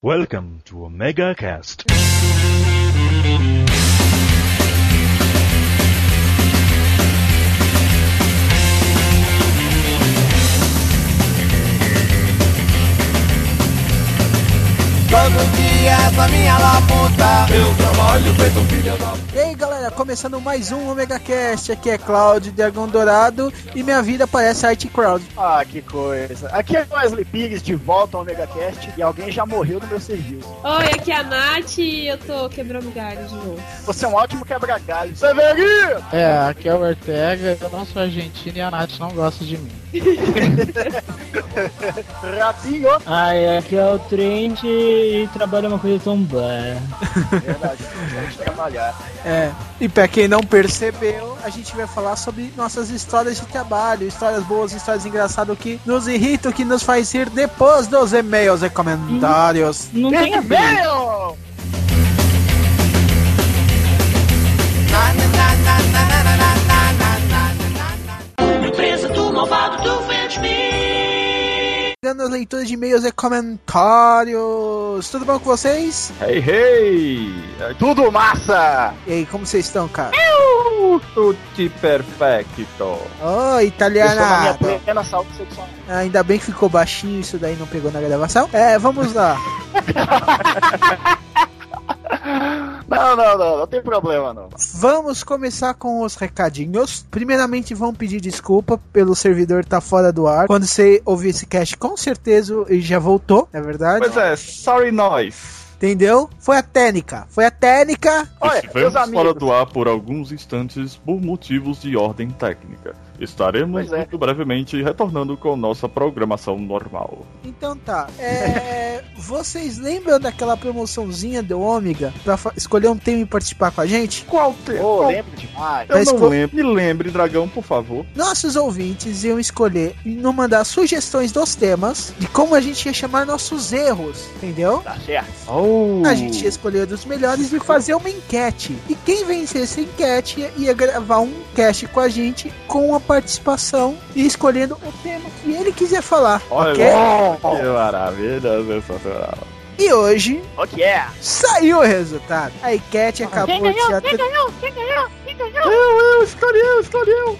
Welcome to Omega Cast. Todo dia essa minha laputa Eu trabalho feito um filho da E aí galera, começando mais um Omega Cast, aqui é Cloud Dragão Dourado e minha vida parece Art Crowd. Ah, que coisa. Aqui é Wesley Pires de volta ao OmegaCast e alguém já morreu no meu serviço. Oi, aqui é a Nath e eu tô quebrando galho de novo. Você é um ótimo quebra-galho. Severino! É, aqui é o Ortega, eu não sou argentino e a Nath não gosta de mim. Ratinho! Ai, aqui é o Trent e trabalha uma coisa tão blá. Verdade, trabalhar. É, e pra quem não percebeu, a gente vai falar sobre nossas histórias de trabalho, histórias boas, histórias engraçadas que nos irritam, que nos faz rir depois dos e-mails e comentários. Não tem a Chegando as leituras de e-mails e comentários. Tudo bom com vocês? Hey, hey! Tudo massa! E aí, como vocês estão, cara? Tutti perfecto. Estou na minha italiana! plena saúde sexual. Ainda bem que ficou baixinho, isso daí não pegou na gravação. É, vamos lá. Não, não, não, não tem problema não. Vamos começar com os recadinhos. Primeiramente, vamos pedir desculpa pelo servidor estar fora do ar. Quando você ouvir esse cast, com certeza ele já voltou, é verdade? Pois é, sorry nós. Entendeu? Foi a técnica. Foi a técnica. Olha, meus Estivemos fora amigos, do ar por alguns instantes por motivos de ordem técnica. Estaremos é. muito brevemente retornando com nossa programação normal. Então tá. É, vocês lembram daquela promoçãozinha do Ômega pra escolher um tema e participar com a gente? Qual tempo? Ô, lembro demais. Eu Mas não qual- lembro. Me lembre, dragão, por favor. Nossos ouvintes iam escolher e nos mandar sugestões dos temas de como a gente ia chamar nossos erros, entendeu? Tá certo. Oh. A gente ia escolher dos melhores e fazer uma enquete. E quem vencesse a enquete ia, ia gravar um cast com a gente com a participação e escolhendo o tema que ele quiser falar. Olha, ok? que maravilha, sensacional. E hoje O que é? saiu o resultado. A enquete acabou de já ter... Eu, eu, escolhi eu, escolhi eu.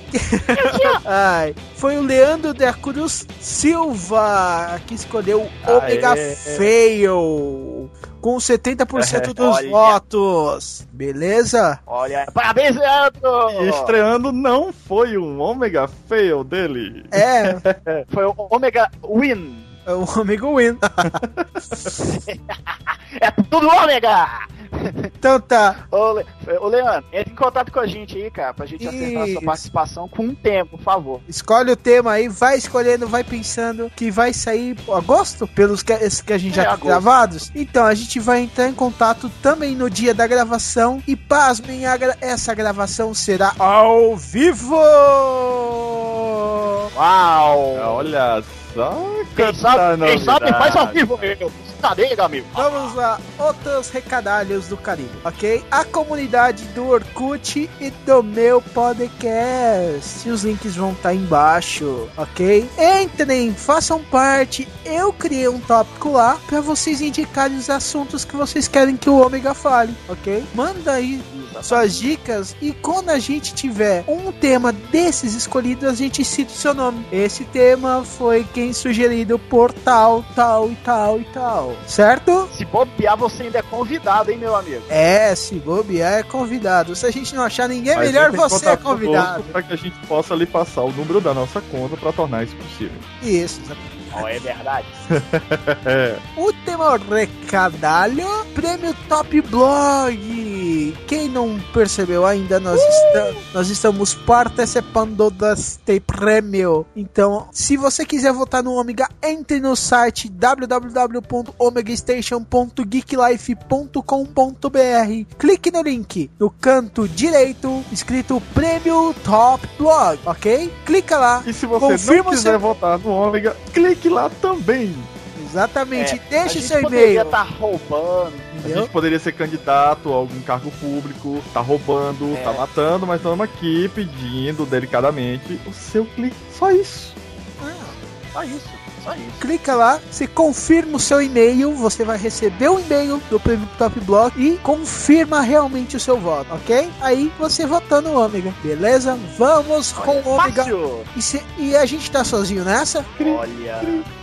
Ai, foi o Leandro da Cruz Silva que escolheu o Aê. Omega Fail com 70% dos Olha. votos. Beleza? Olha, parabéns, Leandro! E estreando não foi um ômega fail dele. É, Foi o Omega Win. É o Omega Win. É tudo Ômega! Então tá. Ô, Le... Ô, Leandro, entre em contato com a gente aí, cara, pra gente acertar a Isso. sua participação com um tempo, por favor. Escolhe o tema aí, vai escolhendo, vai pensando que vai sair agosto, pelos que, esses que a gente É, já tem agosto. gravados. Então a gente vai entrar em contato também no dia da gravação. E pasmem, gra- essa gravação será ao vivo! Uau! Olha só. Quem sabe, quem sabe faz ao vivo, meu. Brincadeira, amigo. Vamos lá, outros recadalhos do Caribe, ok? A comunidade do Orkut e do meu podcast. Os links vão estar embaixo, ok? Entrem, façam parte. Eu criei um tópico lá para vocês indicarem os assuntos que vocês querem que o Ômega fale, ok? Manda aí suas dicas e quando a gente tiver um tema desses escolhidos, a gente cita o seu nome. Esse tema foi quem sugerido por tal, tal e tal e tal. Certo? Se bobear, você ainda é convidado, hein, meu amigo? É, se bobear é convidado. Se a gente não achar ninguém, Mas melhor você é convidado. Pra que a gente possa lhe passar o número da nossa conta pra tornar isso possível. Isso, exatamente. Ó, é verdade. É. Último recadalho, prêmio Top Blog. Quem não percebeu ainda, nós, esta- nós estamos participando deste prêmio. Então, se você quiser votar no Ômega, entre no site www.omegastation.geeklife.com.br. Clique no link no canto direito, escrito Prêmio Top Blog, ok? Clica lá. E se você Confirma não quiser seu- votar no ômega, clique lá também. Exatamente. É, a Deixe gente seu poderia e-mail. estar roubando. A Entendeu? gente poderia ser candidato a algum cargo público, tá roubando, É. tá matando, mas estamos aqui pedindo delicadamente o seu clique. Só isso. Só isso. Só isso. clica lá, você confirma o seu e-mail, você vai receber o e-mail do Prêmio Top Block e confirma realmente o seu voto, ok? Aí você votou no Ômega, beleza? Vamos com o Ômega. E, se- e a gente tá sozinho nessa? Olha,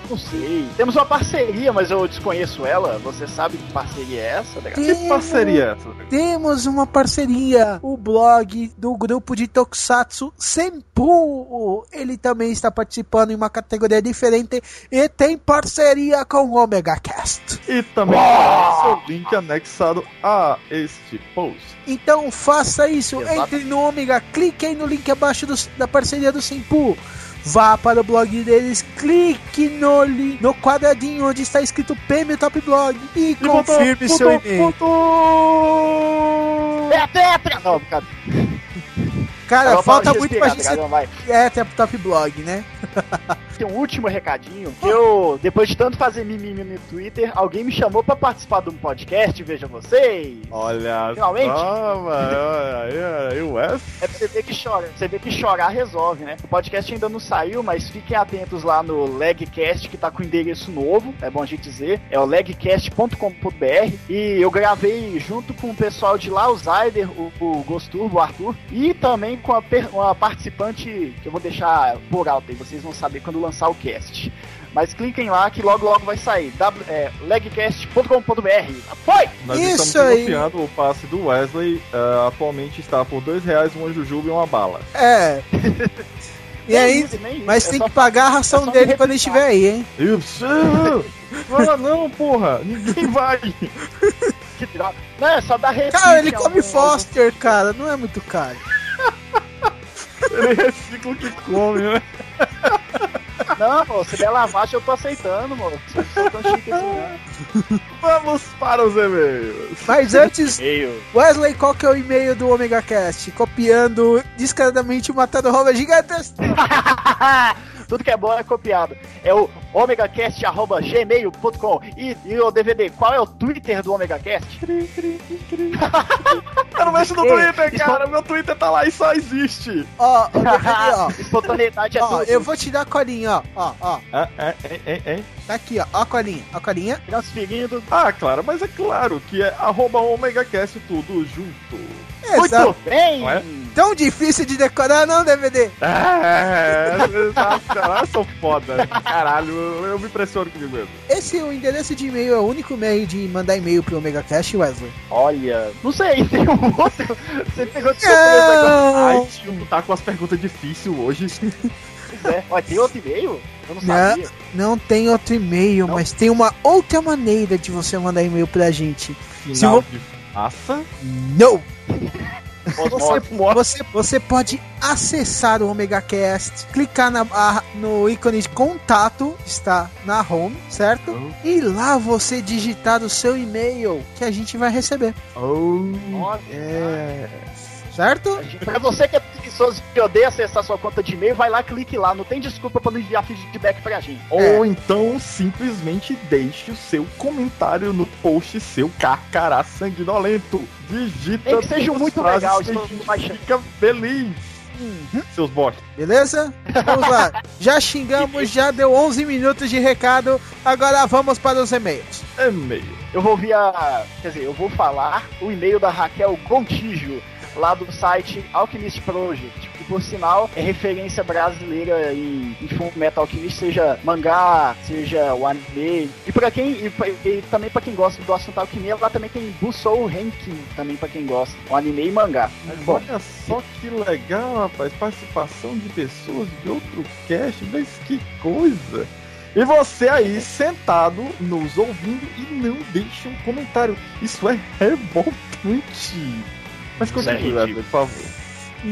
não sei. Temos uma parceria, mas eu desconheço ela. Você sabe que parceria é essa, legal? Que parceria é essa? Temos uma parceria, o blog do grupo de Tokusatsu Senpu. Ele também está participando em uma categoria diferente e tem parceria com o Omega Cast. E também tem seu link anexado a este post. Então faça isso, Exato. entre no Omega, clique aí no link abaixo do- da parceria do Senpu. Vá para o blog deles, clique no, li- no quadradinho onde está escrito PM Top Blog e confirme seu e-mail. É tetra! Não, cara. Cara, falta muito pra gente é, Top Top Blog, né? Tem um último recadinho. Que eu, depois de tanto fazer mimimi no Twitter, alguém me chamou pra participar de um podcast, veja vocês. Olha Finalmente. só, mano. Olha aí, Wes. É pra você ver que chora. Você vê que chorar resolve, né? O podcast ainda não saiu, mas fiquem atentos lá no Legcast, que tá com endereço novo, é bom a gente dizer. É o legcast.com.br. E eu gravei junto com o pessoal de lá, o Zyder, o, o Gosturbo, o Arthur, e também com a per- uma participante que eu vou deixar por alto aí, vocês vão saber quando lançar o cast. Mas cliquem lá que logo logo vai sair. W, é, legcast.com.br. Foi! Nós Isso estamos aí. negociando o passe do Wesley. eh, atualmente está por dois reais uma jujuba e uma bala. É. E aí, Nem isso, nem isso. mas É tem só- que pagar a ração é dele quando ele estiver aí, hein? Isso! Ah, não, porra! Ninguém vai! Que droga. Não, é só dar repique. Cara, ele come Foster, cara, não é muito caro. Ele recicla o que come, né? Não, pô, se der lavagem eu tô aceitando, mano. Sou, sou tão chique assim, não. Vamos para os e-mails. Mas antes. Wesley, qual que é o e-mail do Omega Cast? Copiando descaradamente o Matado Roba Gigantes. Tudo que é bom é copiado. É o omegacast.gmail.com e, e o DVD, qual é o Twitter do OmegaCast? Eu não mexo no Twitter, cara. Meu Twitter tá lá e só existe. Ó, ó, ó, Espontaneidade é ó, tudo. eu vou te dar a colinha, ó, ó, ó. É, é, é. Tá aqui, ó, ó a colinha, ó a colinha. Transferindo. Ah, claro, mas é claro que é arroba OmegaCast tudo junto. Exato. Muito bem! Não é? Tão difícil de decorar, não, DVD? É, caralho, sou foda. Caralho, eu, eu me impressiono comigo mesmo. Esse o endereço de e-mail é o único meio de mandar e-mail pro Omega Cast, Wesley. Olha, não sei, tem um outro. Você pegou de surpresa agora. Ai, Não, tio, tá com as perguntas difíceis hoje. É. Olha, tem outro e-mail? Eu não Não. sabia. não tem outro e-mail, Não? mas tem uma outra maneira de você mandar e-mail pra gente. Final de massa. Não! Osmose. Você, você pode acessar o Omega Cast, clicar na, a- no ícone de contato, está na home, certo? E lá você digitar o seu e-mail que a gente vai receber, Oh, é. certo? Pra você que é preguiçoso e odeia acessar sua conta de e-mail, vai lá, clique lá. Não tem desculpa pra não enviar feedback pra gente. Ou então simplesmente deixe o seu comentário no post seu carcará sanguinolento. Digita que seja muito legal, que fica feliz. Seus bosta. Beleza? Vamos lá. Já xingamos, já deu 11 minutos de recado. Agora vamos para os e-mails. E-mail. Eu vou via. Quer dizer, eu vou falar o e-mail da Raquel Gontijo, lá do site Alchemist Project, que por sinal é referência brasileira em, em Full Metal Alchemist, seja mangá, seja o anime. E para quem. E, e também pra quem gosta do assunto alquimia, lá também tem Busou Ranking, também pra quem gosta. O anime e mangá. Mas, bom, Olha só que legal, rapaz. Participação de pessoas de outro cast, mas que coisa. E você aí sentado, nos ouvindo e não deixa um comentário. Isso é revoltante. Mas ridículo. Wesley, por favor.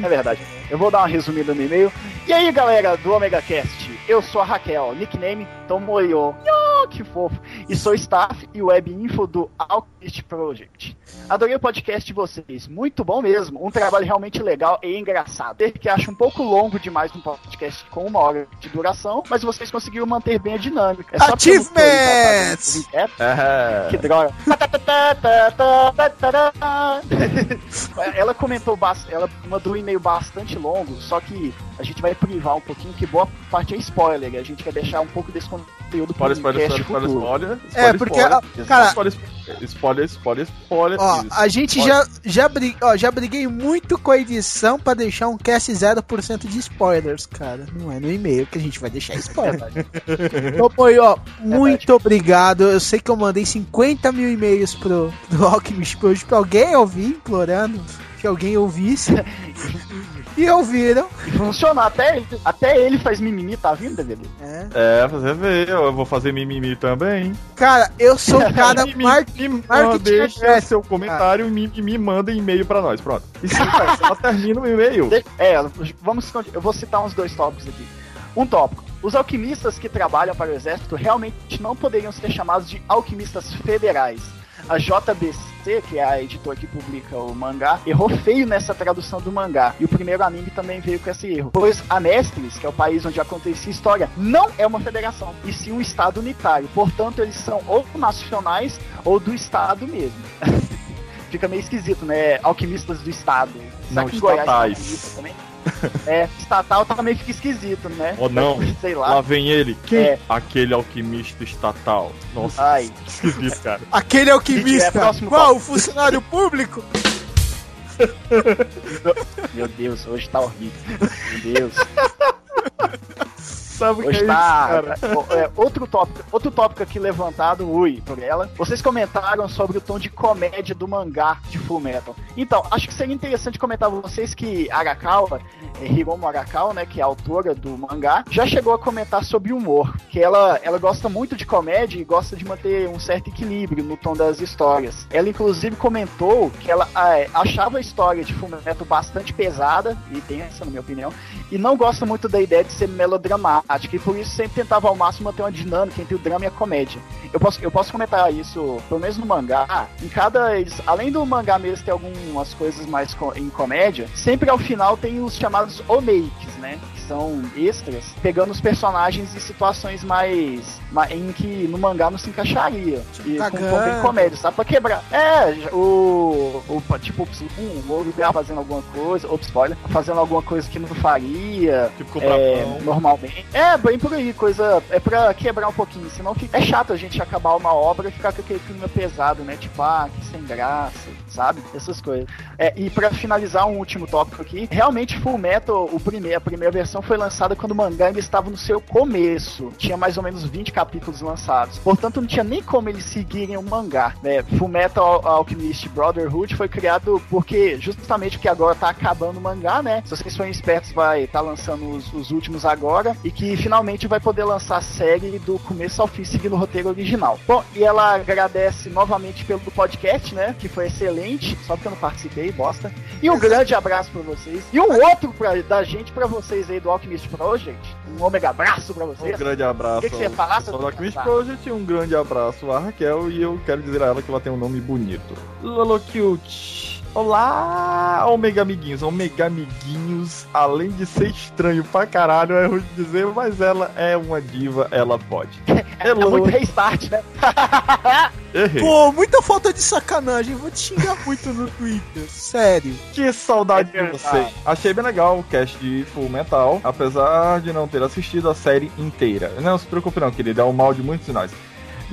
É verdade. Eu vou dar uma resumida no e-mail. E aí, galera do Omega Cast, eu sou a Raquel, nickname Tomoyo. Yo! Oh, que fofo! E sou staff e web info do Alchemist Project. Adorei o podcast de vocês, muito bom mesmo. Um trabalho realmente legal e engraçado. Ter que acho um pouco longo demais um podcast com uma hora de duração, mas vocês conseguiram manter bem a dinâmica. É só Achievements! é, que droga. ela comentou bastante, ela mandou um e-mail bastante longo, só que a gente vai privar um pouquinho, que boa parte é spoiler, a gente quer deixar um pouco desse conteúdo Spoiler, spoiler, spoiler, spoiler, spoiler. É, porque, spoiler, cara- Spoiler, spoiler, spoiler, spoiler. Ó, isso. a gente já, já, bri- ó, já briguei muito com a edição pra deixar um cast 0% de spoilers, cara. Não é no e-mail que a gente vai deixar spoiler. Ô, Poi, ó, muito obrigado. Eu sei que eu mandei 50 mil e-mails pro, pro Alchemist Project pra alguém ouvir, implorando que alguém ouvisse. e ouviram. E funcionou, até ele, até ele faz mimimi, tá vindo, DVD? É. É, você vê, eu vou fazer mimimi também. Cara, eu sou o cara mar... me- marketing deixa aggressive. seu comentário e me, me manda e-mail pra nós, pronto. E sim, cara, ela termina o e-mail. É, vamos, eu vou citar uns dois tópicos aqui. Um tópico. Os alquimistas que trabalham para o exército realmente não poderiam ser chamados de alquimistas federais. A JBC, que é a editora que publica o mangá, errou feio nessa tradução do mangá. E o primeiro anime também veio com esse erro. Pois a Mestres, que é o país onde acontecia a história, não é uma federação, e sim um estado unitário. Portanto, eles são ou nacionais ou do estado mesmo. Fica meio esquisito, né? Alquimistas do estado. Será Não que em Goiás estatais. alquimista também? É, estatal também fica esquisito, né? Ou não. Sei Lá lá. vem ele. Quem? É. Aquele alquimista estatal. Nossa, Ai. esquisito, cara. Aquele alquimista. É, Qual? O funcionário público? Meu Deus, hoje tá horrível. Meu Deus. Sabe o que é isso, cara? é, outro, tópico, outro tópico aqui levantado, ui, por ela. Vocês comentaram sobre o tom de comédia do mangá de Full Metal. Então, acho que seria interessante comentar pra vocês que Arakawa, é, Hiromu Arakawa, né, que é a autora do mangá, já chegou a comentar sobre humor. Que ela, ela gosta muito de comédia e gosta de manter um certo equilíbrio no tom das histórias. Ela, inclusive, comentou que ela ah, achava a história de Full Metal bastante pesada e tensa, na minha opinião, e não gosta muito da ideia de ser melodramática, e por isso sempre tentava ao máximo manter uma dinâmica entre o drama e a comédia. Eu posso, eu posso comentar isso, pelo menos no mangá, em cada. além do mangá mesmo ter algumas coisas mais em comédia, sempre ao final tem os chamados omakes, né? São extras, pegando os personagens em situações mais. ma- em que no mangá não se encaixaria. E com um tom bem cagando. comédia, sabe? Pra quebrar. É, o. o tipo, um, o lugar fazendo alguma coisa, ou spoiler, fazendo alguma coisa que não faria. Tipo, comprar É, pão. normalmente. É, bem por aí, coisa. É pra quebrar um pouquinho, senão fica. É chato a gente acabar uma obra e ficar com aquele clima pesado, né? Tipo, ah, que sem graça, sabe? Essas coisas. É, e pra finalizar um último tópico aqui, realmente Full Metal, o primeiro, a primeira versão foi lançada quando o mangá ainda estava no seu começo. Tinha mais ou menos 20 capítulos lançados. Portanto, não tinha nem como eles seguirem o mangá. Né? Full Metal Al- Alchemist Brotherhood foi criado porque, justamente porque agora tá acabando o mangá, né? Se vocês forem espertos, vai estar lançando os, os últimos agora. E que finalmente vai poder lançar a série do começo ao fim, seguindo o roteiro original. Bom, e ela agradece novamente pelo podcast, né? Que foi excelente. Só porque eu não participei, bosta. E um grande abraço pra vocês. E um outro pra, da gente pra vocês aí do Alchemist Project. Um ômega abraço pra Um vocês. grande abraço. O que que você seu do Alchemist? Project, um grande abraço a Raquel e eu quero dizer a ela que ela tem um nome bonito. Lolo Cute. Olá, Omega Amiguinhos. Omega Amiguinhos, além de ser estranho pra caralho, é ruim de dizer, mas ela é uma diva, ela pode. É muito restart, né? Errei. Pô, muita falta de sacanagem. Vou te xingar muito no Twitter. Sério. Que saudade É de você. Achei bem legal o cast de Full Metal, apesar de não ter assistido a série inteira. Não se preocupe não, querido, é um mal de muitos sinais.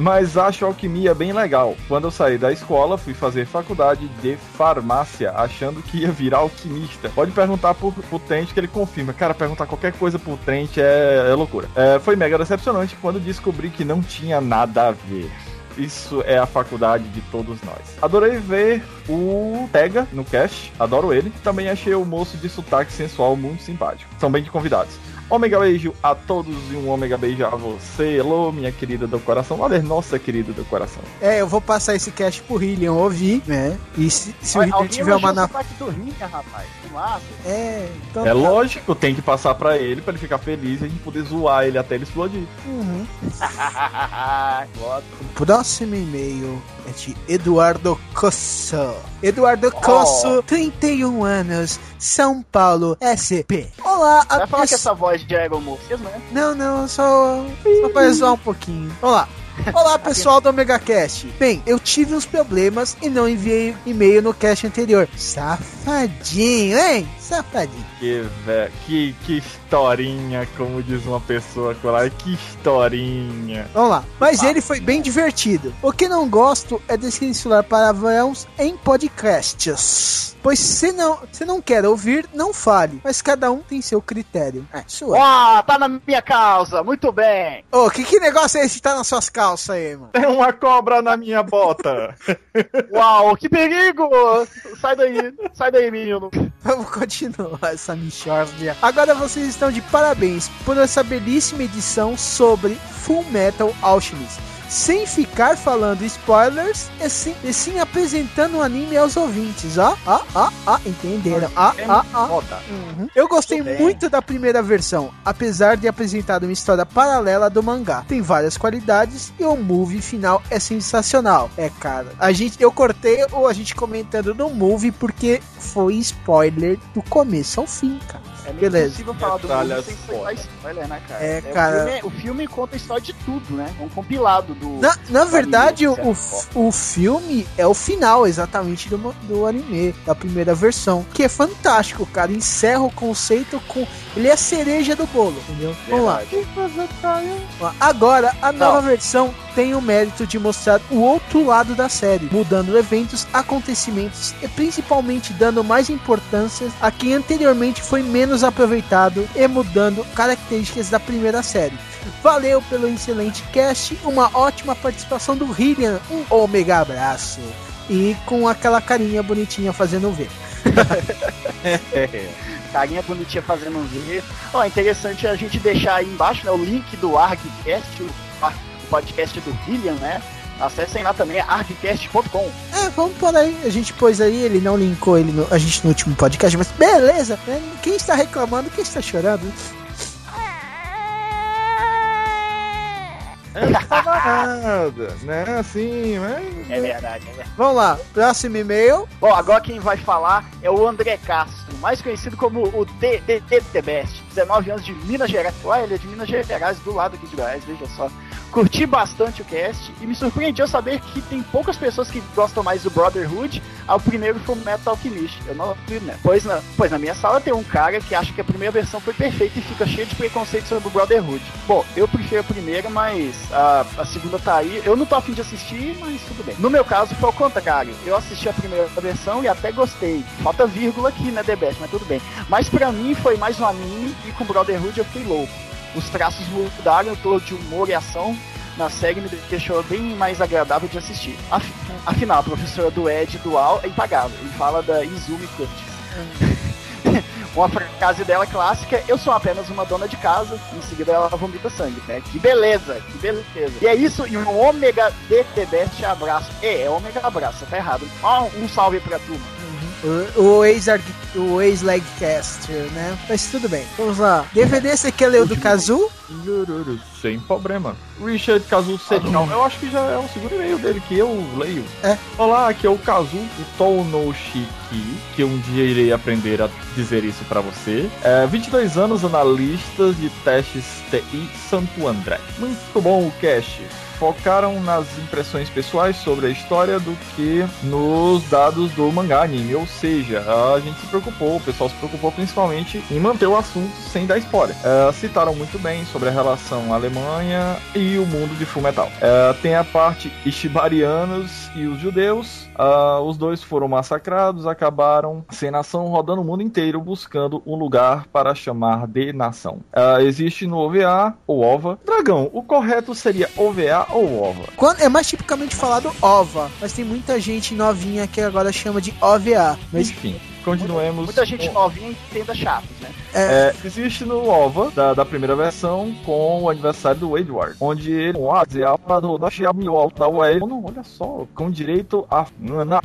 Mas acho alquimia bem legal. Quando eu saí da escola, fui fazer faculdade de farmácia, achando que ia virar alquimista. Pode perguntar pro, pro Trent que ele confirma. Cara, perguntar qualquer coisa pro Trent é, é loucura. É, foi mega decepcionante quando descobri que não tinha nada a ver. isso é a faculdade de todos nós. Adorei ver o Tega no cast, adoro ele. Também achei o moço de sotaque sensual muito simpático. São bem convidados. Ômega beijo a todos e um ômega beijo a você. Hello, minha querida do coração. Olha, nossa querida do coração. É, eu vou passar esse cast pro Hillian ouvir, né? E se, se o Olha, Hillian alguém tiver uma na. o do Rinha, rapaz. É, então. É lógico, tem que passar pra ele, pra ele ficar feliz e a gente poder zoar ele até ele explodir. Uhum. O próximo e-mail é de Eduardo Cosso. Eduardo Cosso, 31 anos, São Paulo, SP. Olá, Vai a falar que essa voz né? Não, não, só, só pra zoar um pouquinho. Vamos lá. Olá, pessoal do Omega Cast. Bem, eu tive uns problemas e não enviei e-mail no cast anterior. Safadinho, hein? Safadinho. Que, vé- que, que historinha, como diz uma pessoa lá, que historinha. Vamos lá. Mas ele foi bem divertido. O que não gosto é desse insular palavrões em podcasts. Pois se não, se não quer ouvir, não fale. Mas cada um tem seu critério. É, sua. Ó, tá na minha causa. Muito bem. Ô, que, que negócio é esse que tá nas suas calças aí, mano? Tem uma cobra na minha bota. Uau, que perigo. Sai daí. Sai daí, menino. Vamos continuar essa michórdia. Agora vocês estão de parabéns por essa belíssima edição sobre Full Metal Alchemist. Sem ficar falando spoilers e sim, e sim apresentando o anime aos ouvintes. Ó, ó, ó, ó, entenderam? Ó, ó, ó. Foda. Uhum. Eu gostei muito da primeira versão, apesar de apresentar uma história paralela do mangá. Tem várias qualidades e o movie final é sensacional. É, cara, a gente, eu cortei ou a gente comentando no movie porque foi spoiler do começo ao fim, cara. É meio Beleza. impossível falar do mundo sem foda. contar spoiler, né, cara? É, o cara. filme- O filme, conta a história de tudo, né? É um compilado do. Na, na verdade, o, anime, o, o filme é o final exatamente do, do anime, da primeira versão, que é fantástico, cara. Encerra o conceito com. Ele é a cereja do bolo, entendeu? Vamos lá. Agora, a nova versão tem o mérito de mostrar o outro lado da série, mudando eventos, acontecimentos e principalmente dando mais importância a quem anteriormente foi menos aproveitado e mudando características da primeira série. Valeu pelo excelente cast, uma ótima participação do Hillian, um ômega abraço. E com aquela carinha bonitinha fazendo um V. Carinha bonitinha fazendo vídeo. Ó, interessante a gente deixar aí embaixo né, o link do ArgCast, o, o podcast do William, né? Acessem lá também, argcast.com. É, vamos por aí. A gente pôs aí, ele não linkou ele no- a gente no último podcast, mas beleza. né? Quem está reclamando, quem está chorando? É, não nada, né? Assim, mas... É verdade, é verdade. Vamos lá, próximo e-mail. Bom, agora quem vai falar é o André Castro, mais conhecido como o DDD The Best, 19 anos de Minas Gerais. Ué, ele é de Minas Gerais, do lado aqui de Goiás, veja só. Curti bastante o cast e me surpreendeu saber que tem poucas pessoas que gostam mais do Brotherhood ao primeiro Full Metal Alchemist. Eu não acredito, né? Pois na, pois na minha sala tem um cara que acha que a primeira versão foi perfeita e fica cheio de preconceito sobre o Brotherhood. Bom, eu prefiro a primeira, mas a, a segunda tá aí. Eu não tô afim de assistir, mas tudo bem. No meu caso, foi ao contrário. Eu assisti a primeira versão e até gostei. Falta vírgula aqui, né, The Best, mas tudo bem. Mas pra mim foi mais um anime e com Brotherhood eu fiquei louco. Os traços mudaram, o tom de humor e ação na série me deixou bem mais agradável de assistir. Af- Afinal, a professora do Ed Dual é impagável. Ele fala da Izumi Curtis. Uma frase dela clássica, eu sou apenas uma dona de casa, em seguida ela vomita sangue, né? Que beleza, que beleza. E é isso, e um ômega DT Best abraço. É, é ômega abraço, tá errado. Ó, um salve pra turma. O, o ex né? Mas tudo bem. Vamos lá. DVD você quer ler o do Kazu? Sem problema. Richard Kazu Sedão. Eu acho que já é o segundo e-mail dele que eu leio. É. Olá, aqui é o Kazu o Tounoshiki, que um dia irei aprender a dizer isso pra você. É, 22 anos, analista de testes TI Santo André. Muito bom o cast. Focaram nas impressões pessoais sobre a história do que nos dados do mangá anime. Ou seja, a gente se preocupou, o pessoal se preocupou principalmente em manter o assunto sem dar spoiler. É, citaram muito bem sobre a relação Alemanha e o mundo de Fullmetal. É, tem a parte Ishibarianos e os judeus. Ah, os dois foram massacrados, acabaram sem nação, rodando o mundo inteiro buscando um lugar para chamar de nação. Ah, existe no OVA ou OVA. Dragão, o correto seria OVA ou ova? Quando, é mais tipicamente falado OVA, mas tem muita gente novinha que agora chama de OVA. Mas Enfim, continuemos. Muita gente novinha entenda chatos, né? É, existe no OVA da, da primeira versão com o aniversário do Edward, onde ele quase Xiaomi da Ué. Não, olha só, com direito a na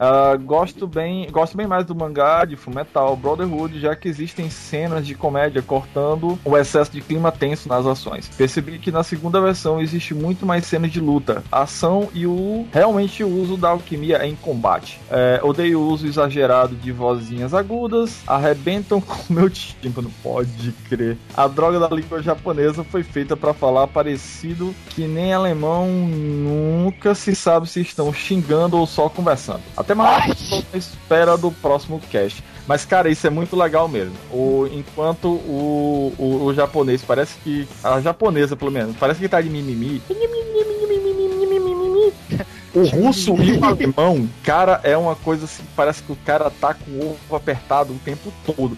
Ah, gosto bem, gosto bem mais do mangá de Fullmetal Brotherhood, já que existem cenas de comédia cortando o excesso de clima tenso nas ações. Percebi que na segunda versão existe muito mais cenas de luta, ação e o realmente o uso da alquimia em combate. É, odeio o uso exagerado de vozinhas agudas, arrebentam com o meu tímpano, pode crer. A droga da língua japonesa foi feita para falar parecido que nem alemão nunca se sabe se estão xingando ou só conversando. Até mais, na espera do próximo cast. Mas, cara, isso é muito legal mesmo. O, enquanto o, o, o japonês parece que. A japonesa, pelo menos, parece que tá de mimimi. O russo e o alemão, cara, é uma coisa assim, parece que o cara tá com o ovo apertado o tempo todo.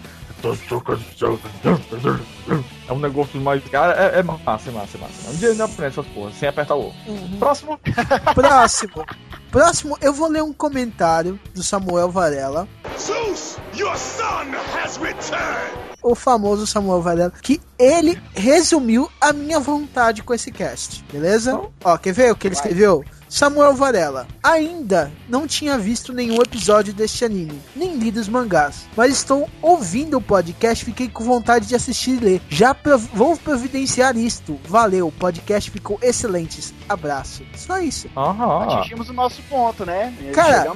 É um negócio mais. Cara, é, é massa, é massa, é massa. Um dia ele não aprende essas porras, sem apertar o ovo. Próximo. próximo. Próximo, eu vou ler um comentário do Samuel Varela. Zeus, your son has returned! o famoso Samuel Varela, que ele resumiu a minha vontade com esse cast, beleza? Ó, quer ver o que ele escreveu? Samuel Varela, ainda não tinha visto nenhum episódio deste anime, nem lido os mangás, mas estou ouvindo o podcast e fiquei com vontade de assistir e ler. Já prov- vou providenciar isto. Valeu, o podcast ficou excelente. Abraço. Só isso. Aham. Atingimos o nosso ponto, né? Cara.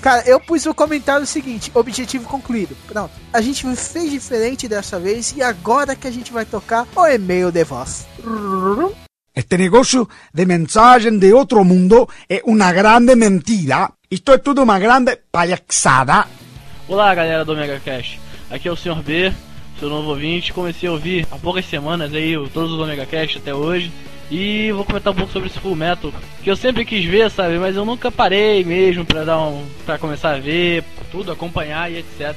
Cara, eu pus o comentário seguinte: objetivo concluído. Pronto. A gente fez diferente dessa vez e agora que a gente vai tocar o e-mail de voz. Este negocio de mensagem de outro mundo é uma grande mentira. Isto é tudo uma grande palhaçada. Olá, galera do Omega Cash. Aqui é o Sr. B, seu novo ouvinte. Comecei a ouvir há poucas semanas aí todos os Omega Cash até hoje. E vou comentar um pouco sobre esse Full Metal, que eu sempre quis ver, sabe? Mas eu nunca parei mesmo pra dar um, para começar a ver tudo, acompanhar e etc.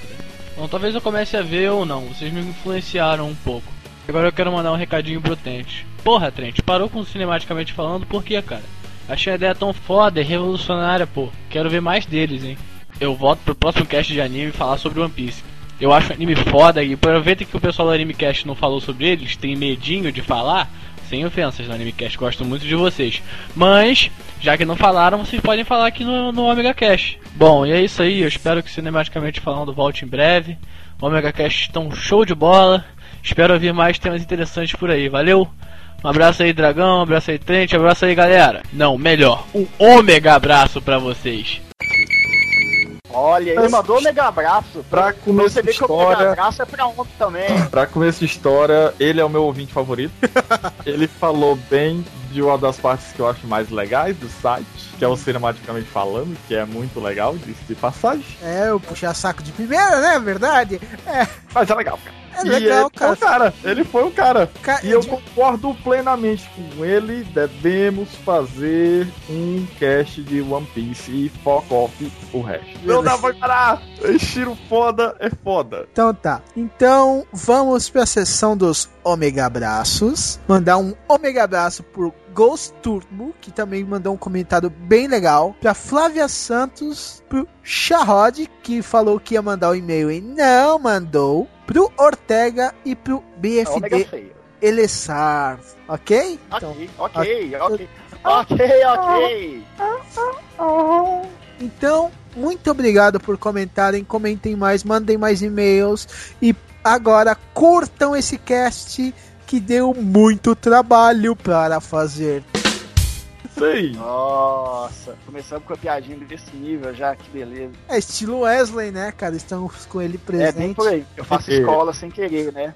Então talvez eu comece a ver ou não. Vocês me influenciaram um pouco. Agora eu quero mandar um recadinho pro Trent. Porra, Trent, parou com cinematicamente falando, por quê, cara? Achei a ideia tão foda e revolucionária, pô. Quero ver mais deles, hein? Eu volto pro próximo cast de anime falar sobre One Piece. Eu acho o anime foda e aproveita que o pessoal do Animecast não falou sobre eles, tem medinho de falar. Sem ofensas no Animecast, gosto muito de vocês. Mas, já que não falaram, vocês podem falar aqui no, no Omega Cash. Bom, e é isso aí. Eu espero que cinematicamente falando volte em breve. O Omega Cash estão show de bola. Espero ouvir mais temas interessantes por aí. Valeu! Um abraço aí, Dragão. Um abraço aí, Trent. Um abraço aí, galera. Não, melhor. Um ômega abraço pra vocês. Olha, ele mandou um mega abraço. Pra começo você de ver que o mega história. abraço é pra ontem também. Pra começo de história, ele é o meu ouvinte favorito. ele falou bem de uma das partes que eu acho mais legais do site, que é o cinematicamente falando, que é muito legal, disse de passagem. É, eu puxar saco de primeira, né? Verdade? É. Mas é legal, cara. É E legal, ele foi o cara. Ele foi o cara. Ca- E eu concordo plenamente com ele. Devemos fazer um cast de One Piece e fuck off o resto. Não dá pra parar. Estilo foda é foda. Então tá. Então vamos pra sessão dos Omega Abraços. Mandar um Omega Abraço por Ghost Turbo, que também mandou um comentário bem legal. Pra Flávia Santos, pro Charrod, que falou que ia mandar o e-mail e não mandou. Pro Ortega e pro É BFD feio. Elessar. Ok? Então, Ok, ok, ok. Ok, ok. Então, muito obrigado por comentarem, comentem mais, mandem mais e-mails e agora curtam esse cast que deu muito trabalho para fazer. Sei. Nossa, começamos com a piadinha desse nível já, que beleza. É estilo Wesley, né, cara? Estamos com ele É bem presente. por aí. Eu faço escola sem querer, né?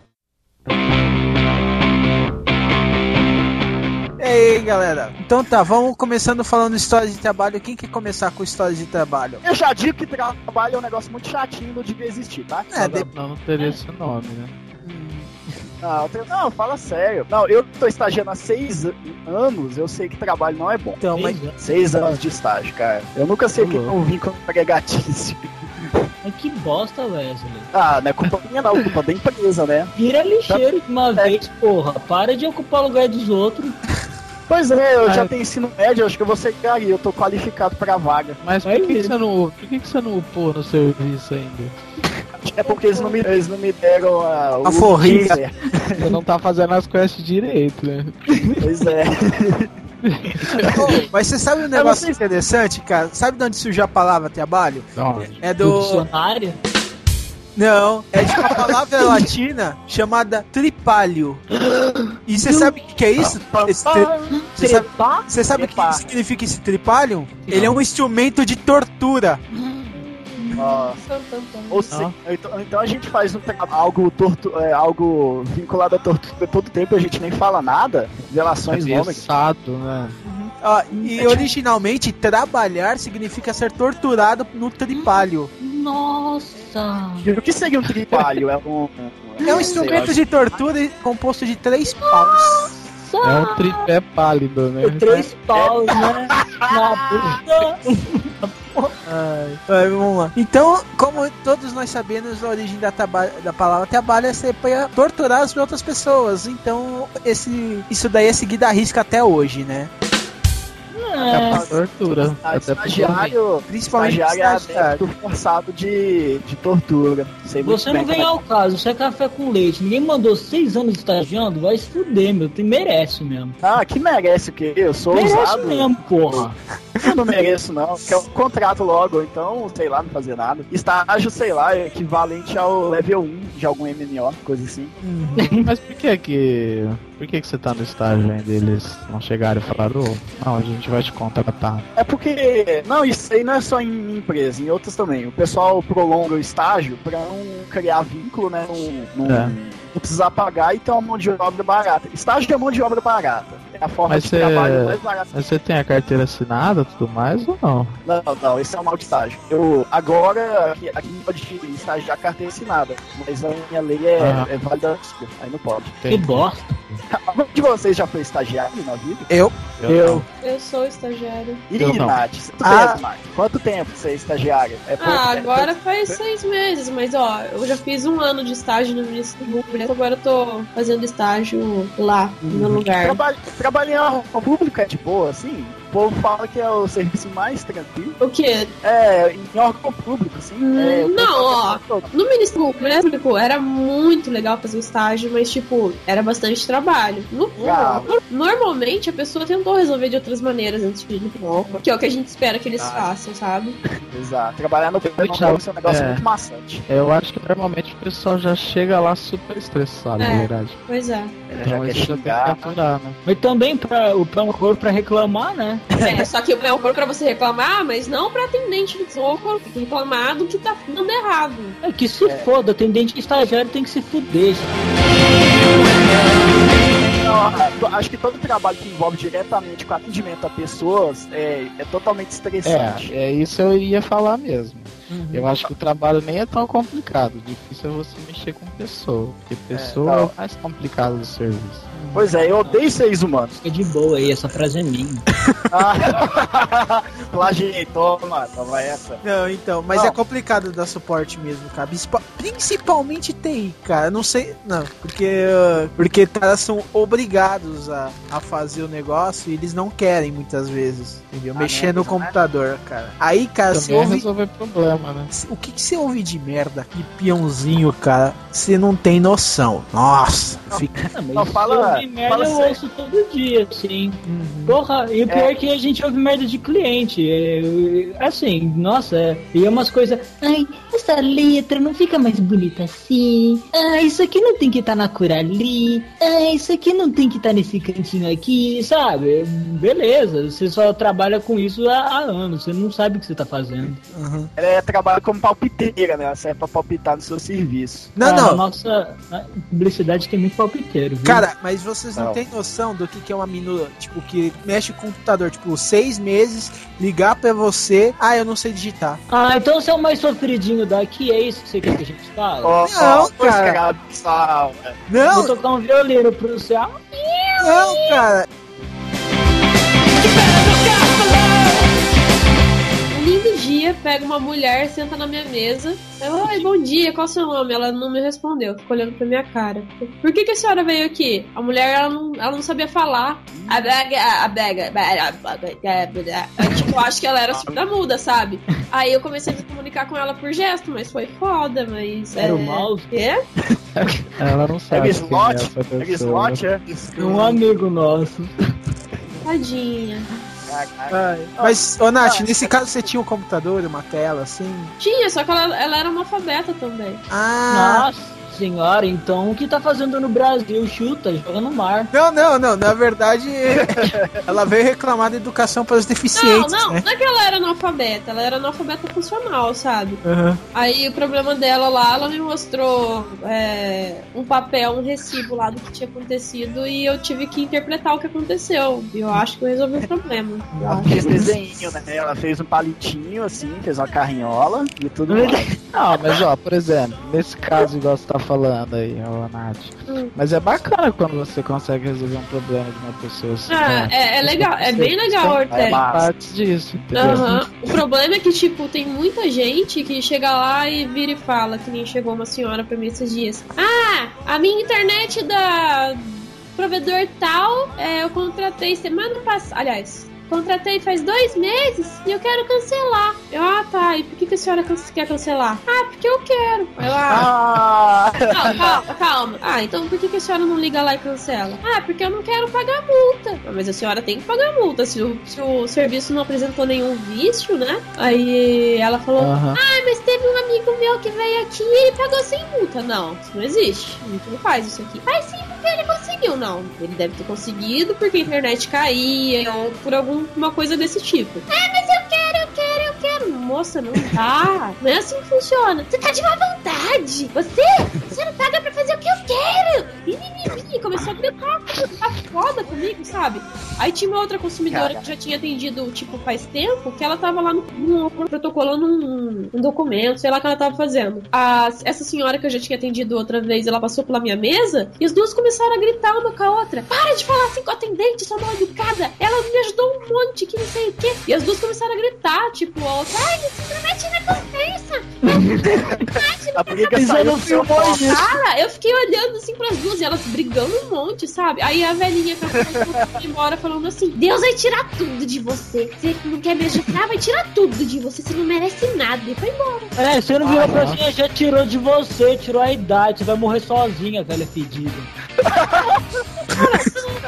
E aí, galera? Então tá, vamos começando falando história de trabalho. Quem quer começar com história de trabalho? Eu já digo que trabalho é um negócio muito chatinho, não devia existir, tá? É, de- Não, não teria esse nome, né? Não, eu tenho- não, fala sério. Não, eu tô estagiando há seis an- anos, eu sei que trabalho não é bom. Então, mas Seis anos de estágio, cara. Eu nunca sei que não vim com empregatício. Mas que bosta, Wesley. Ah, não é culpa minha não, é culpa da empresa, né? Vira lixeiro de uma vez, porra. Para de ocupar o lugar dos outros. Pois é, eu já Ah, tenho ensino médio, acho que eu vou ser gari, eu tô qualificado pra vaga. Mas por que, que você não, por que, que você não upou no serviço ainda? É porque eles não me, eles não me deram a, o A forrinha. Você não tá fazendo as quests direito, né? Pois é. Mas você sabe um negócio interessante, cara? Sabe de onde surgiu a palavra trabalho? Não. É Do do. dicionário? Não, é de uma palavra latina chamada tripalho. E você sabe o que, que é isso? Você sabe, sabe o que Trepar. significa esse tripalho? Ele é um instrumento de tortura. Nossa. Ou seja, então, então a gente faz um algo, tortu, é, algo vinculado à tortura todo tempo, a gente nem fala nada. Relações homens. Atravessado, né? Ó, e originalmente, trabalhar significa ser torturado no tripalho. Nossa! E o que seria um tripalho? É um. É um instrumento de tortura composto de três paus. É um tripé pálido, né? Três paus, né? Na bunda. Vai, vamos lá. Então, como todos nós sabemos, a origem da, da palavra trabalho é ser pra torturar as outras pessoas. Então, esse, isso daí é seguido à risca até hoje, né? É pra tortura. Ah, Até estagiário, Principalmente estagiário é forçado de, de tortura. Sei Você não vem como é ao caso, você é café com leite. Ninguém mandou seis anos estagiando, vai se fuder, meu. Tem merece mesmo. Ah, que merece o quê? Eu sou Merece ousado. mesmo, porra. Eu não mereço, não. Quer um contrato logo, então, sei lá, não fazer nada. Estágio, sei lá, é equivalente ao level 1 de algum MMO, coisa assim. Mas por que que. Por que que você tá no estágio ainda? Eles não chegaram e falaram, ô, não, a gente vai te contratar. É porque, não, isso aí não é só em empresa, em outras também. O pessoal prolonga o estágio pra não criar vínculo, né? Não, não, É. não precisar pagar e ter uma mão de obra barata. Estágio é mão de obra barata. É a forma Mas de você- trabalho mais barata. Mas você tem a carteira assinada e tudo mais ou não? Não, não, esse é o mal de estágio. Eu, agora, aqui, aqui não pode estagiar carteira assinada, mas a minha lei é, Ah. é válida, aí não pode. Que bosta. Algum de vocês já foi estagiário na vida? Eu? Eu. Eu sou estagiário. Ih, Eu. Nath, quanto Ah. tempo, Nath? Quanto tempo você é estagiária? É pouco Ah, agora faz seis meses, mas ó, eu já fiz um ano de estágio no Ministério Público, agora eu tô fazendo estágio lá, no Uhum. lugar. Trabalho, trabalhar com público é de boa, assim? O povo fala que é o serviço mais tranquilo. O quê? É, em órgão público, assim. é, Hum, não, ó. No Ministério Público era muito legal fazer o estágio, mas tipo, era bastante trabalho. No- normalmente a pessoa tentou resolver de outras maneiras antes de ir pro Opa. que é o que a gente espera que eles Ah. façam, sabe? Exato. Trabalhar no Tchau. deve ser um negócio É. muito maçante. Eu acho que normalmente o pessoal já chega lá super estressado, na É. verdade. Pois é. Então quer já tem que xingar. aturar, né? Mas também pra, o pão pra reclamar, né? É, só que é um pra você reclamar, mas não pra atendente do soco, reclamar do que tá dando errado. É que se foda, atendente estagiário tem que se fuder. Não, acho que todo trabalho que envolve diretamente com atendimento a pessoas é, é totalmente estressante. É, é isso eu ia falar mesmo. Uhum. Eu acho que o trabalho nem é tão complicado. O difícil é você mexer com pessoa. Porque pessoa é, tá. o mais complicado do serviço. Pois é, eu odeio seres humanos. Fica de boa aí, essa frase é minha. Ah, Plagiei, toma, toma essa. Não, então, mas Não. é complicado dar suporte mesmo, cara. Principal- Principalmente TI, cara. Não sei. Não, porque. Porque caras são obrigados a, a fazer o negócio e eles não querem muitas vezes. Entendeu? Ah, Mexer no merda, né? computador, cara. Aí, cara, você Também é ouve. resolver problema, né? O que, que você ouve de merda? Que peãozinho, cara. Você não tem noção. Nossa, fica. Ah, mas Não, fala- eu ouvi merda fala eu sério. ouço todo dia, assim. Uhum. Porra, e o pior É. é que a gente ouve merda de cliente. É, assim, nossa, é, e é umas coisas. Ai, essa letra não fica mais bonita assim. Ah, isso aqui não tem que estar na cor ali. Ah, isso aqui não tem que estar nesse cantinho aqui, sabe? Beleza, você só trabalha com isso há, há anos, você não sabe o que você tá fazendo. Uhum. Ela é, trabalha como palpiteira, né? Ela serve pra palpitar no seu serviço. Não, Ah, não. Nossa, a publicidade tem muito palpiteiro, viu? Cara, mas vocês não, Não. têm noção do que, que é uma menina, tipo, que mexe com o computador, tipo, seis meses, ligar pra você, ah, eu não sei digitar. Ah, então você é o mais sofridinho daqui, é isso que você quer que a gente fale? Ó, Não, pois, cara. cara, pessoal, né? Não, Vou tocar um violino pro céu. não, cara. Lindo dia pega uma mulher, senta na minha mesa. Eu, oi, bom dia, qual é o seu nome? Ela não me respondeu, ficou olhando pra minha cara. Por que, que a senhora veio aqui? A mulher, ela não, ela não sabia falar. A bega, a bega, eu, tipo, acho que ela era surda muda, sabe? Aí eu comecei a me comunicar com ela por gesto, mas foi foda, mas. Era é... o mouse? Quê? Ela não sabe. É slot? É slot, é? Um amigo nosso. Tadinha. Ai, Mas, ô Nath, nesse caso você tinha um computador, uma tela, assim? Tinha, só que ela, ela era analfabeta também. Ah! Nossa senhora, então o que tá fazendo no Brasil? Chuta, joga no mar. Não, não, não. Na verdade, ela veio reclamar da educação para os Não, deficientes, não, né? não é que ela era analfabeta, ela era analfabeta funcional, sabe? Aham. Aí o problema dela lá, ela me mostrou é, um papel, um recibo lá do que tinha acontecido e eu tive que interpretar o que aconteceu. E eu acho que eu resolvi o problema. Ela fez desenho, né? Ela fez um palitinho assim, fez uma carrinhola e tudo mais. Não, mas ó, por exemplo, nesse caso, igual você tá falando aí, ô Nath. Hum. Mas é bacana quando você consegue resolver um problema de uma pessoa assim. Ah, né? é, é legal, é bem legal, É Ortega. parte disso, entendeu? O problema é que, tipo, tem muita gente que chega lá e vira e fala, que nem chegou uma senhora pra mim esses dias. Ah, a minha internet da provedor tal, é, eu contratei semana passada. Aliás, contratei faz dois meses e eu quero cancelar. Eu, ah, tá. E por que, que a senhora quer cancelar? Ah, porque eu quero. Eu, ah. Ah! Calma, calma, calma. Ah, então por que, que a senhora não liga lá e cancela? Ah, porque eu não quero pagar multa. Ah, Mas a senhora tem que pagar multa. Se o, se o serviço não apresentou nenhum vício, né? Aí ela falou: Aham. Ah, mas teve um amigo meu que veio aqui e ele pagou sem multa. Não, isso não existe. A gente não faz isso aqui. Faz sim, ele conseguiu. Não, ele deve ter conseguido porque a internet caía ou por alguma coisa desse tipo. Ah, mas eu quero, eu quero, eu quero. Moça, não dá. Não é assim que funciona. Você tá de má vontade. Você, você não paga pra fazer o que eu quero. Ih. Começou a gritar, tá foda comigo, sabe? Aí tinha uma outra consumidora que já tinha atendido, tipo, faz tempo, que ela tava lá no, no protocolando um, um documento, sei lá o que ela tava fazendo. A, essa senhora que eu já tinha atendido outra vez, ela passou pela minha mesa e as duas começaram a gritar uma com a outra. Para de falar assim com a atendente, sua mal educada. Ela me ajudou um monte, que não sei o quê. E as duas começaram a gritar, tipo, a outra, você na conversa. A briga Mas saiu não do. Cara, eu fiquei olhando assim pras duas e elas brigando um monte, sabe? Aí a velhinha que foi embora falando assim: Deus vai tirar tudo de você. Você não quer me ajudar, vai tirar tudo de você. Você não merece nada. E foi embora. É, você não virou pra cima, já tirou de você, tirou a idade, você vai morrer sozinha, velha fedida.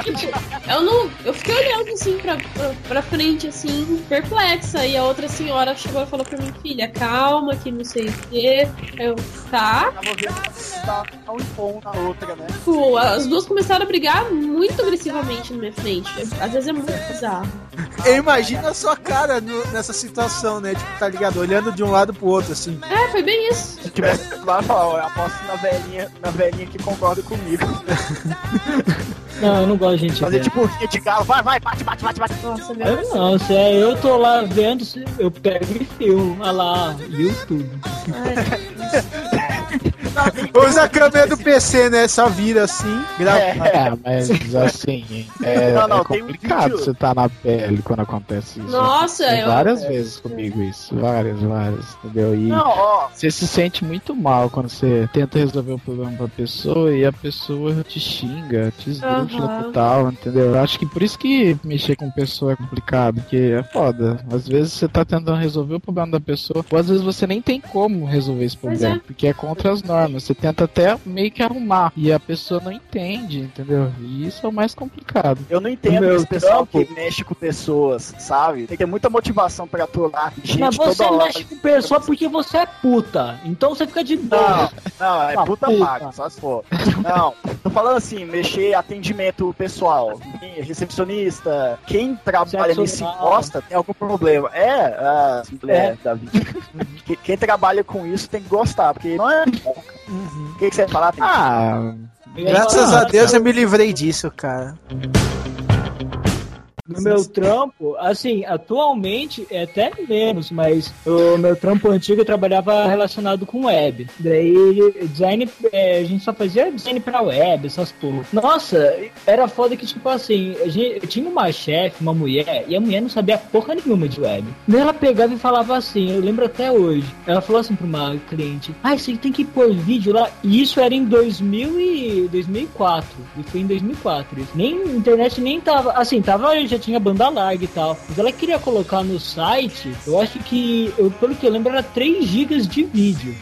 Tipo, eu não. Eu fiquei olhando assim pra, pra, pra frente, assim, perplexa. E a outra senhora chegou e falou pra mim, filha, calma, que não sei o quê. Eu, tá. Que tá um na outra, né? Tipo, as duas começaram a brigar muito agressivamente na minha frente. Às vezes é muito bizarro. Eu imagino a sua cara no- nessa situação, né? Tipo, tá ligado? Olhando de um lado pro outro, assim. É, foi bem isso. Se tivesse lá, ó, eu aposto na velhinha, na velhinha que concorda comigo. Não, eu não gosto de gente Fazer vendo. tipo de galo, vai, vai, bate, bate, bate, bate. Nossa, meu Eu não, se é eu tô lá vendo, se- eu pego e filmo. Olha lá, YouTube. Usa a câmera do PC, né? Só vira assim, grava. É, mas assim, é, Não, não, é tem um complicado vídeo- você tá na pele quando acontece isso. Nossa, Tem eu- várias vezes comigo isso, várias, várias, entendeu? E Não, ó, você se sente muito mal quando você tenta resolver o problema pra pessoa e a pessoa te xinga, te esdrúxula Aham. total, entendeu? Eu acho que por isso que mexer com pessoa é complicado, porque é foda. Às vezes você tá tentando resolver o problema da pessoa, ou às vezes você nem tem como resolver esse problema, é. porque é contra as normas. Você tenta até meio que arrumar, e a pessoa não entende, entendeu? E isso é o mais complicado. eu não entendo esse pessoal trampo- que mexe com pessoas, sabe? Tem que ter muita motivação pra aturar gente Mas você toda hora. mexe com pessoa porque você é puta. Então você fica de boa. Não, não, é Ah, puta puta. paga, só se for. Não, tô falando assim, mexer atendimento pessoal, recepcionista, quem trabalha oral. encosta tem algum problema. É, a mulher da vida. Que- Quem trabalha com isso tem que gostar, porque não é. O que, que você vai falar? Ah, Graças a Deus eu me livrei disso, cara. No meu trampo, assim, atualmente é até menos, mas o meu trampo antigo eu trabalhava relacionado com web. Daí, design, é, a gente só fazia design pra web, essas porra. Nossa, era foda que, tipo assim, a gente, eu tinha uma chefe, uma mulher, e a mulher não sabia porra nenhuma de web. Daí ela pegava e falava assim, eu lembro até hoje. Ela falou assim pra uma cliente: Ah, você tem que pôr vídeo lá. E isso era em 2000 e 2004. E foi em 2004. isso. Nem internet nem tava. Assim, tava, já tinha banda larga e tal. Mas ela queria colocar no site, eu acho que, eu, pelo que eu lembro, era 3 GB de vídeo.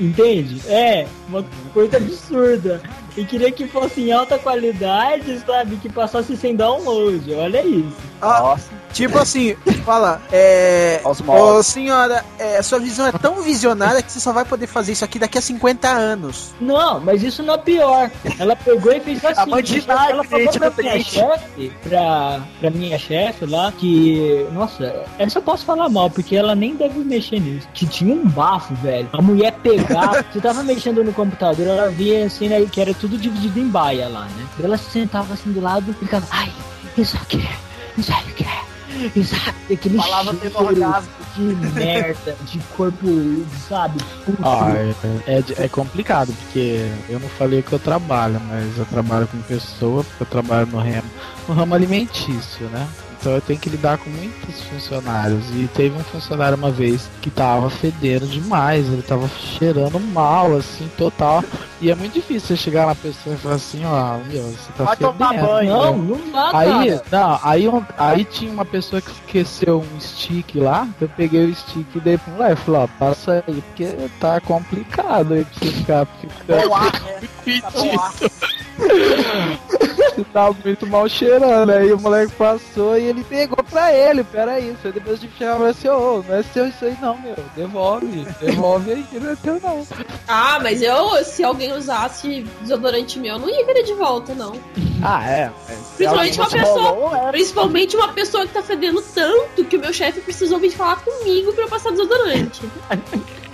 Entende? É, uma coisa absurda. E queria que fosse em alta qualidade, sabe? Que passasse sem download. Olha isso. Ah, tipo assim, fala, é. Ô senhora, é, sua visão é tão visionária que você só vai poder fazer isso aqui daqui a 50 anos. Não, mas isso não é pior. Ela pegou e fez assim. A bandidagem, ela falou pra minha chefe, pra, pra minha chefe lá, que. Nossa, essa eu posso falar mal, porque ela nem deve mexer nisso. Que tinha um bafo, velho. A mulher pegar. você tava mexendo no computador, ela via assim, né, que era tudo dividido em baia lá, né? Ela se sentava assim do lado e ficava, ai, isso aqui, isso aqui. Isso aqui, aquele Falava orgasmo. de merda, de corpo, sabe? Ah, é, é, é complicado, porque eu não falei que eu trabalho, mas eu trabalho com pessoa, porque eu trabalho no ramo, no ramo alimentício, né? Então eu tenho que lidar com muitos funcionários. E teve um funcionário uma vez que tava fedendo demais, ele tava cheirando mal, assim, total. E é muito difícil você chegar na pessoa e falar assim, ó, meu, você tá Vai tomar fedendo. banho. Não, não dá, Aí, cara. não, aí, um- aí tinha uma pessoa que esqueceu um stick lá, eu peguei o stick e dei pro moleque, falei, ó, passa aí, porque tá complicado aí pra você ficar ficando né? Tá tá muito mal cheirando. Aí o moleque passou e ele pegou pra ele, peraí, aí depois a gente chama assim, ô, não é seu isso aí não, meu, devolve, devolve aí, que não é teu não. Ah, mas eu, se alguém usasse desodorante meu, eu não ia querer de volta, não. Ah, é. Principalmente uma pessoa. rolou, é. Principalmente uma pessoa que tá fedendo tanto que o meu chefe precisou vir falar comigo pra eu passar desodorante.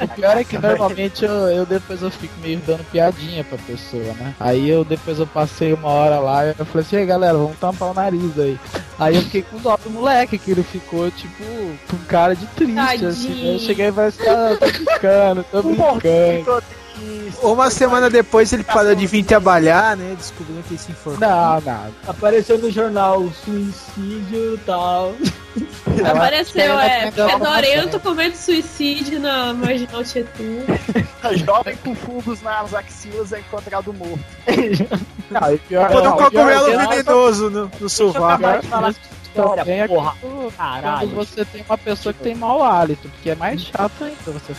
O pior é que normalmente eu, eu depois eu fico meio dando piadinha pra pessoa, né? Aí eu depois eu passei uma hora lá e eu falei assim, "E aí, galera, vamos tampar o nariz aí. Aí eu fiquei com dó do moleque, que ele ficou, tipo, com cara de triste, assim. Tadinho. Eu cheguei e falei assim, ah, tô brincando, tô brincando. Triste. Uma semana depois ele parou de vir trabalhar, né? Descobrindo que ele se informou. Não, não. Apareceu no jornal suicídio e tal. Apareceu, é, fedorento comendo suicídio na Marginal Tietê. Jovem com fungos nas axilas é encontrado morto. não e pior, Quando não, o pior cogumelo é venenoso no, no sovaco. História, é porra. quando- você tem uma pessoa que tem mau hálito, porque é mais chato ainda você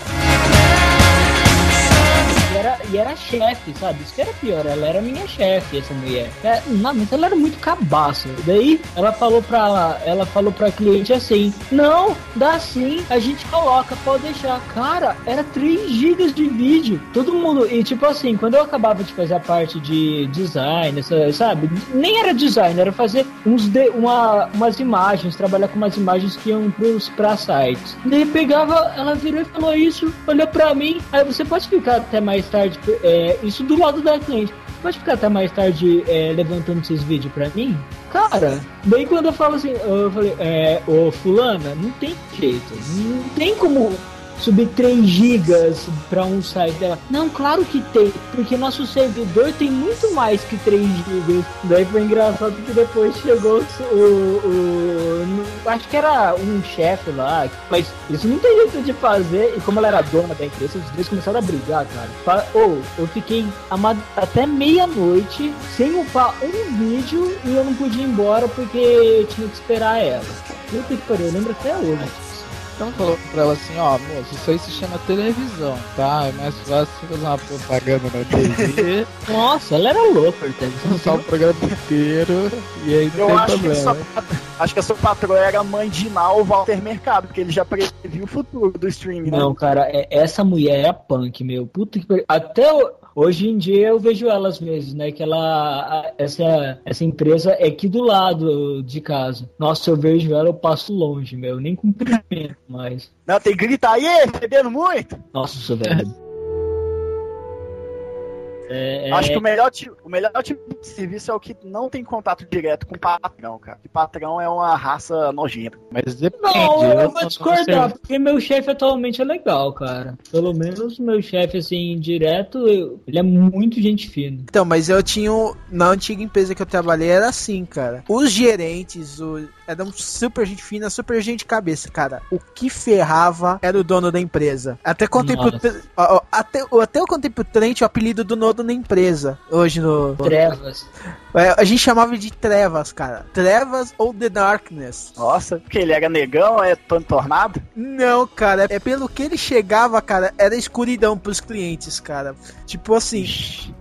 era, e era chefe, sabe? Isso que era pior, ela era minha chefe, essa mulher. É, não, mas ela era muito cabaça. Daí ela falou pra ela, falou pra cliente assim: Não, dá sim, a gente coloca, pode deixar. Cara, era 3 gigas de vídeo. Todo mundo. E tipo assim, quando eu acabava de fazer a parte de design, sabe? Nem era design, era fazer uns de, uma, umas imagens, trabalhar com umas imagens que iam pros, pra sites. Daí pegava, ela virou e falou isso, olhou pra mim, aí você pode ficar até mais tarde, é, isso do lado da cliente. Pode ficar até mais tarde é, levantando esses vídeos pra mim? Cara, daí quando eu falo assim, eu falei, é, ô fulana, não tem jeito, não tem como subir 3 gigas pra um site dela. Não, claro que tem, porque nosso servidor tem muito mais que 3 gigas. Daí foi engraçado que depois chegou o, o- o- acho que era um chefe lá, mas isso não tem jeito de fazer. E como ela era dona da empresa, os dois começaram a brigar, cara. Ou eu fiquei até meia-noite sem upar um vídeo e eu não podia ir embora porque eu tinha que esperar ela. Puta que pariu, eu lembro até hoje. Então falou pra ela assim, ó, moço, isso aí se chama televisão, tá? É mais fácil você fazer uma propaganda na TV, Nossa, ela era louca, Artemis. lançar o programa inteiro e aí não Eu tem acho que, problema. sua, né? acho que a sua patroa era a mãe de Nau Walter Mercado, porque ele já previu o futuro do streaming, né? Não, cara, é- essa mulher é punk, meu. Puta que pariu. Até o- hoje em dia eu vejo ela às vezes, né? Que ela. Essa, essa empresa é aqui do lado de casa. Nossa, eu vejo ela, eu passo longe, meu. Nem cumprimento mais. Não, tem que gritar, aí, fedendo muito? Nossa, velho. É, Acho é- que o melhor, o melhor tipo de serviço é o que não tem contato direto com o patrão, cara. Que patrão é uma raça nojenta. Mas depende. Não, eu eu vou discordar, porque meu chefe atualmente é legal, cara. Pelo menos meu chefe, assim, direto, eu- ele é muito gente fina. Então, mas eu tinha. Na antiga empresa que eu trabalhei era assim, cara. Os gerentes, o, eram super gente fina, super gente cabeça, cara. O que ferrava era o dono da empresa. Até contei pro. Nossa. ó, ó, Até, eu até eu contei pro Trent o apelido do dono da empresa. Hoje no. Trevas. É, A gente chamava de Trevas, cara. Trevas ou The Darkness. Nossa, porque ele era negão, é Tony Tornado? Não, cara, é pelo que ele chegava, cara, era escuridão pros clientes, cara. Tipo assim,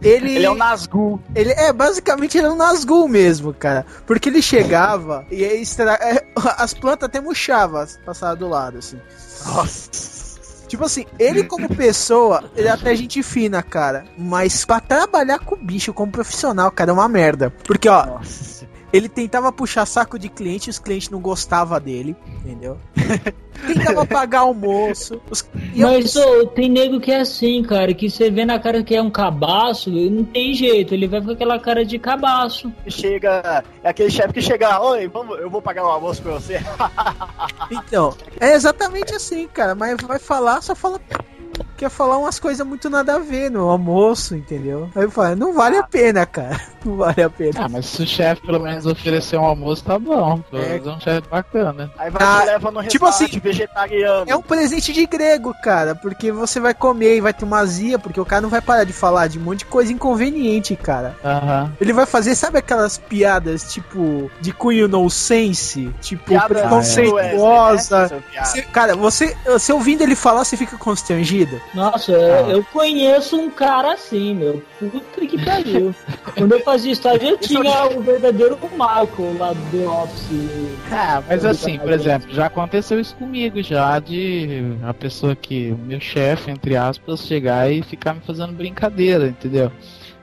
ele. Ele é um Nazgûl. Ele é, basicamente ele é um Nazgûl mesmo, cara. Porque ele chegava e aí é, as plantas até murchavam, passavam do lado, assim. Nossa. Tipo assim, ele como pessoa, ele é até gente fina, cara. Mas pra trabalhar com o bicho como profissional, cara, é uma merda. Porque, ó, Nossa. Ele tentava puxar saco de cliente e os clientes não gostavam dele, entendeu? tentava pagar almoço. Os... eu- Mas ô, tem nego que é assim, cara, que você vê na cara que é um cabaço, não tem jeito, ele vai com aquela cara de cabaço. Chega. É aquele chefe que chega, oi, vamos, eu vou pagar o almoço pra você. Então, é exatamente assim, cara. Mas vai falar, só fala. Quer falar umas coisas muito nada a ver no almoço, entendeu? Aí eu falo, não vale a pena, cara. Não vale a pena. Ah, mas se o chefe pelo menos oferecer um almoço, tá bom. Pelo É. menos é um chefe bacana. Aí vai Ah, te leva no tipo restaurante assim, vegetariano. É um presente de grego, cara, porque você vai comer e vai ter uma azia, porque o cara não vai parar de falar de um monte de coisa inconveniente, cara. Aham. Ele vai fazer, sabe aquelas piadas, tipo, de cunho nonsense? Tipo, Piada preconceituosa. Wesley, né? Cara, você, você ouvindo ele falar, você fica constrangido? Nossa, Ah. eu conheço um cara assim, meu. Puta que pariu. Quando eu fazia estágio, eu tinha o verdadeiro Michael lá do Office. Ah, mas assim, por exemplo, já aconteceu isso comigo já, de a pessoa que, o meu chefe, entre aspas, chegar e ficar me fazendo brincadeira, entendeu?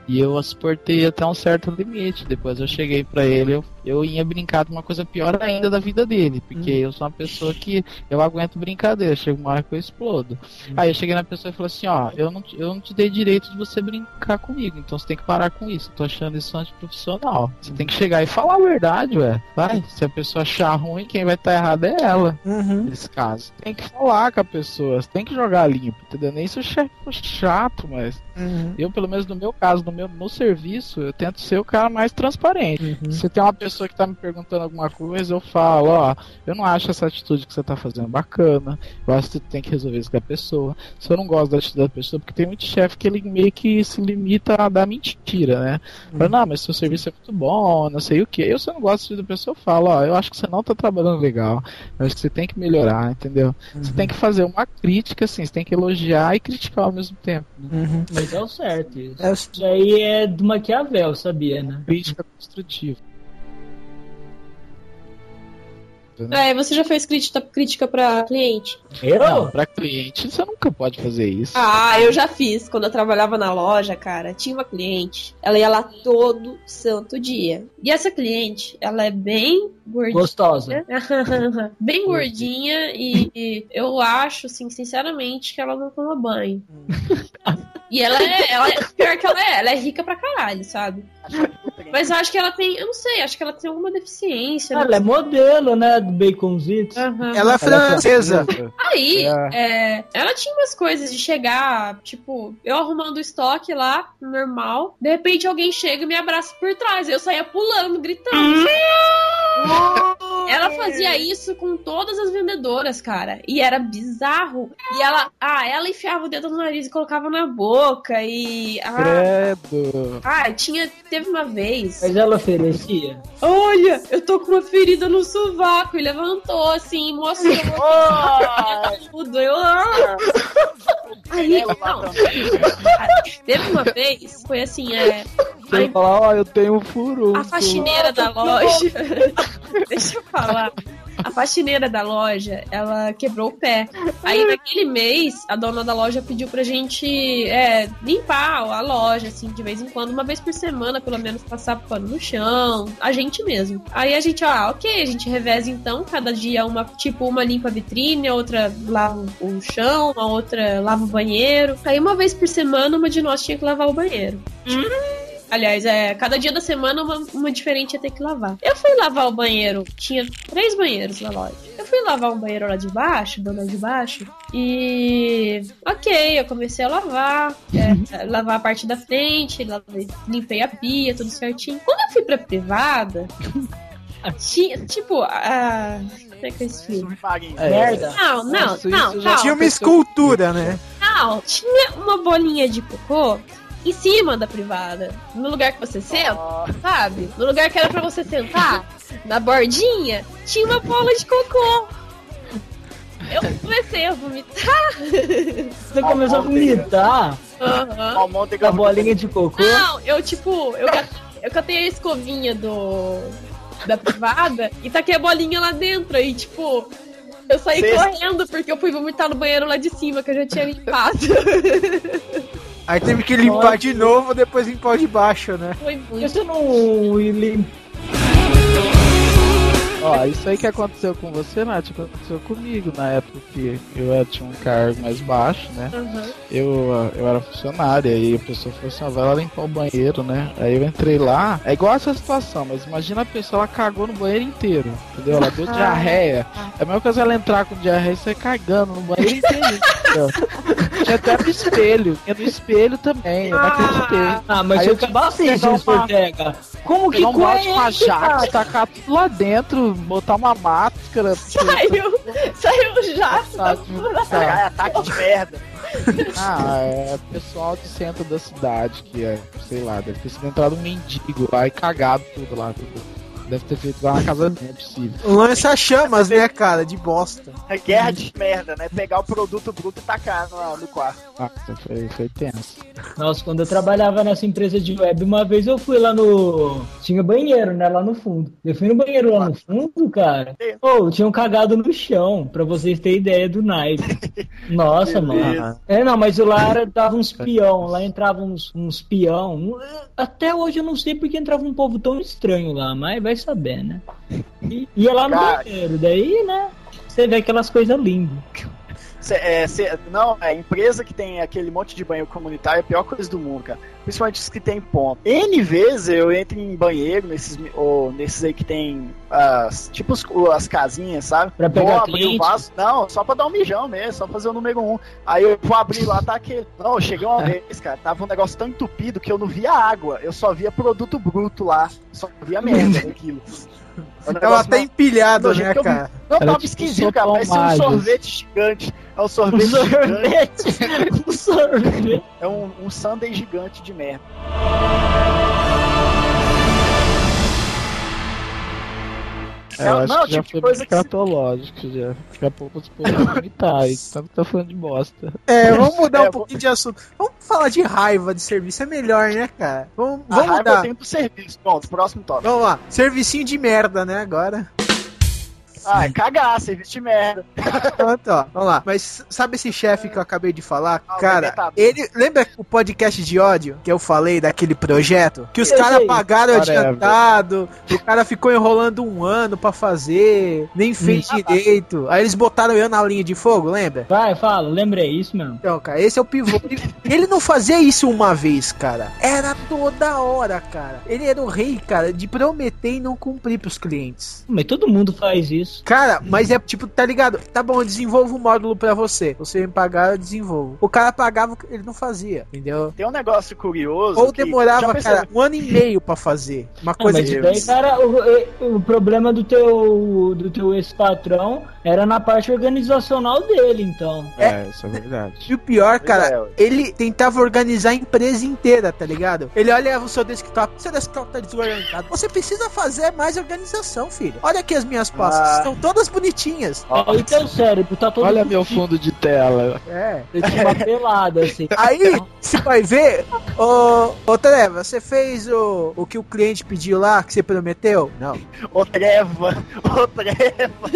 E eu suportei até um certo limite. Depois eu cheguei pra ele, eu, eu ia brincar de uma coisa pior ainda da vida dele. Porque eu sou uma pessoa que eu aguento brincadeira, chega uma hora que eu explodo. Aí eu cheguei na pessoa e falei assim, ó, eu não, te- eu não te dei direito de você brincar comigo, então você tem que parar com isso. Eu tô achando isso antiprofissional. Você tem que chegar e falar a verdade, ué. Vai, se a pessoa achar ruim, quem vai estar errado é ela Uhum. nesse caso. Tem que falar com a pessoa, você tem que jogar limpo, entendeu? Nem se o chefe for chato, mas Uhum. eu, pelo menos no meu caso, no meu no serviço, eu tento ser o cara mais transparente. Uhum. Se tem uma pessoa que tá me perguntando alguma coisa, eu falo, ó, eu não acho essa atitude que você tá fazendo bacana. Eu acho que você tem que resolver isso com a pessoa. Se eu não gosto da atitude da pessoa, porque tem muito chefe que ele meio que se limita a dar mentira, né? Fala, não, mas seu serviço é muito bom, não sei o que. Eu, se eu não gosto da atitude da pessoa, eu falo, ó, eu acho que você não tá trabalhando legal. Eu acho que você tem que melhorar, entendeu? Você tem que fazer uma crítica, assim, você tem que elogiar e criticar ao mesmo tempo. né? Uhum. Mas é o certo isso. É, Isso aí é do Maquiavel, sabia, né? Crítica construtiva. É, você já fez crítica, crítica pra cliente? Eu? Não, pra cliente você nunca pode fazer isso. Ah, eu já fiz. Quando eu trabalhava na loja, cara, tinha uma cliente. Ela ia lá todo santo dia. E essa cliente, ela é bem gordinha. Gostosa. bem gordinha e, e eu acho, assim, sinceramente, que ela não toma banho. E ela é, ela é. Pior que ela é, ela é rica pra caralho, sabe? Mas eu acho que ela tem. Eu não sei, acho que ela tem alguma deficiência. Ela é modelo, né? Do Baconzitos. Aham. Ela é francesa. Aí, É. é, ela tinha umas coisas de chegar, tipo, eu arrumando o estoque lá, normal. De repente alguém chega e me abraça por trás. Eu saía pulando, gritando. Ela fazia isso com todas as vendedoras, cara. E era bizarro. E ela, ah, ela enfiava o dedo no nariz e colocava na boca. E. Ah, Credo. ah tinha. Teve uma vez. Mas ela oferecia. Olha, eu tô com uma ferida no sovaco. E levantou assim, mostrou. Tudo. Eu. Ah. Aí, não. Teve uma vez, foi assim, é. Você vai falar, ó, eu tenho um furo. A faxineira da loja. Deixa eu falar. A faxineira da loja, ela quebrou o pé. Aí naquele mês, a dona da loja pediu pra gente é, limpar a loja, assim, de vez em quando, uma vez por semana, pelo menos passar pano no chão, a gente mesmo. Aí a gente, ah, ok, a gente reveza então, cada dia uma, tipo, uma limpa a vitrine, a outra lava o chão, a outra lava o banheiro. Aí uma vez por semana, uma de nós tinha que lavar o banheiro. Aliás, é, cada dia da semana uma, uma diferente ia ter que lavar. Eu fui lavar o banheiro, tinha três banheiros na loja. Eu fui lavar um banheiro lá de baixo, do lado de baixo, e. Ok, eu comecei a lavar, é, lavar a parte da frente, lavei- limpei a pia, tudo certinho. Quando eu fui pra privada, tinha, tipo, a. Como é que eu explico? É. Merda. Não, não, não, isso já não. Tinha uma escultura, né? Não, tinha uma bolinha de cocô em cima da privada. No lugar que você senta, sabe? No lugar que era pra você sentar, na bordinha, tinha uma bola de cocô. Eu comecei a vomitar. Você começou a vomitar Aham. a bolinha de cocô. Não, eu tipo, eu, eu catei a escovinha do da privada e taquei a bolinha lá dentro. E tipo, eu saí Cês- correndo porque eu fui vomitar no banheiro lá de cima, que eu já tinha limpado. Aí teve que limpar de novo, depois limpar o de baixo, né? Foi você não Ó, isso aí que aconteceu com você, Nath, aconteceu comigo na época que eu tinha um cargo mais baixo, né? Aham. Eu, ah, eu era funcionário, aí a pessoa falou assim, ó, vai lá limpar o banheiro, né? Aí eu entrei lá, é igual essa situação, mas imagina a pessoa, ela cagou no banheiro inteiro, entendeu? Ela deu diarreia. É a mesma coisa ela entrar com diarreia e sair cagando no banheiro inteiro, entendeu? Tinha até no espelho, tinha no espelho também, eu não acreditei. Ah, mas Aí eu acabar que assim, Jesus uma- Ortega. Como que um cu é uma jaca, tacar tudo lá dentro, botar uma máscara. Saiu, saiu o jato da Tá. É ataque de merda. Ah, é pessoal do centro da cidade que é, sei lá, deve ter sido entrado um mendigo lá e cagado tudo lá. Tudo. Deve ter feito lá na casa é possível. Lança chamas, né, cara? De bosta. É guerra de merda, né? Pegar o produto bruto e tacar no, no quarto. Ah, foi, foi tenso. Nossa, quando eu trabalhava nessa empresa de web, uma vez eu fui lá no. Tinha banheiro, né? Lá no fundo. Eu fui no banheiro lá no fundo, cara. Pô, tinham cagado no chão, pra vocês terem ideia do naipe. Nossa, mano. É, não, mas lá era, dava uns peão, lá entrava uns, uns peão. Até hoje eu não sei porque entrava um povo tão estranho lá, mas vai saber, né? E, ia lá no Cara. banheiro, daí, né? Você vê aquelas coisas lindas. É, cê- não, é empresa que tem aquele monte de banheiro comunitário é a pior coisa do mundo, cara. Principalmente os que tem ponto. N vezes eu entro em banheiro, nesses, ou nesses aí que tem as, tipo os- as casinhas, sabe? Pra pegar vou abrir cliente. o vaso. Não, só pra dar um mijão mesmo, só fazer o número um. Aí eu vou abrir lá, tá aquele. Não, cheguei uma vez, cara, tava um negócio tão entupido que eu não via água, eu só via produto bruto lá. Só via merda daquilo. Ela negócio tá empilhada, né, cara? Não, tava tipo esquisito, cara. Parece um sorvete gigante. É um sorvete Um gigante. sorvete. um sorvete. É um, um sundae gigante de merda. É, eu acho não, que já tipo foi coisa muito que já. Daqui a pouco os povos vomitar, tanto que tá falando de bosta. É, vamos mudar É, um pouquinho de assunto. Vamos falar de raiva de serviço, é melhor, né, cara? Vamos, A vamos raiva eu mudar. tenho do serviço. Pronto, próximo tópico. Vamos lá. Servicinho de merda, né, agora. Ah, é cagar, serviço de merda. Pronto, ó. Vamos lá. Mas sabe esse chefe que eu acabei de falar? Ah, cara, ele. Lembra o podcast de ódio que eu falei daquele projeto? Que os caras pagaram Whatever. adiantado, o cara ficou enrolando um ano pra fazer, nem fez Hum. direito. Aí eles botaram eu na linha de fogo, lembra? Vai, fala, lembrei isso mesmo. Então, cara, esse é o pivô. Ele, ele não fazia isso uma vez, cara. Era toda hora, cara. Ele era o rei, cara, de prometer e não cumprir pros clientes. Mas todo mundo faz isso. Cara, mas é tipo, tá ligado? Tá bom, eu desenvolvo o módulo pra você. Você me pagar, eu desenvolvo. O cara pagava, ele não fazia, entendeu? Tem um negócio curioso. Ou que- demorava, cara, um ano e meio pra fazer. Uma Ah, coisa mas de. daí, cara, o, o problema do teu, do teu ex-patrão era na parte organizacional dele, então. É, isso é verdade. E o pior, é, cara, ué. ele tentava organizar a empresa inteira, tá ligado? Ele olha o seu desktop, seu desktop tá desorganizado. Você precisa fazer mais organização, filho. Olha aqui as minhas pastas. Ah. São todas bonitinhas. Aí teu cérebro tá todo. Olha meu fundo de tela. É. Eu tinha uma pelada, assim. Aí, você vai ver, ô, ô Treva, você fez o, o que o cliente pediu lá, que você prometeu? Não. Ô Treva, ô Treva.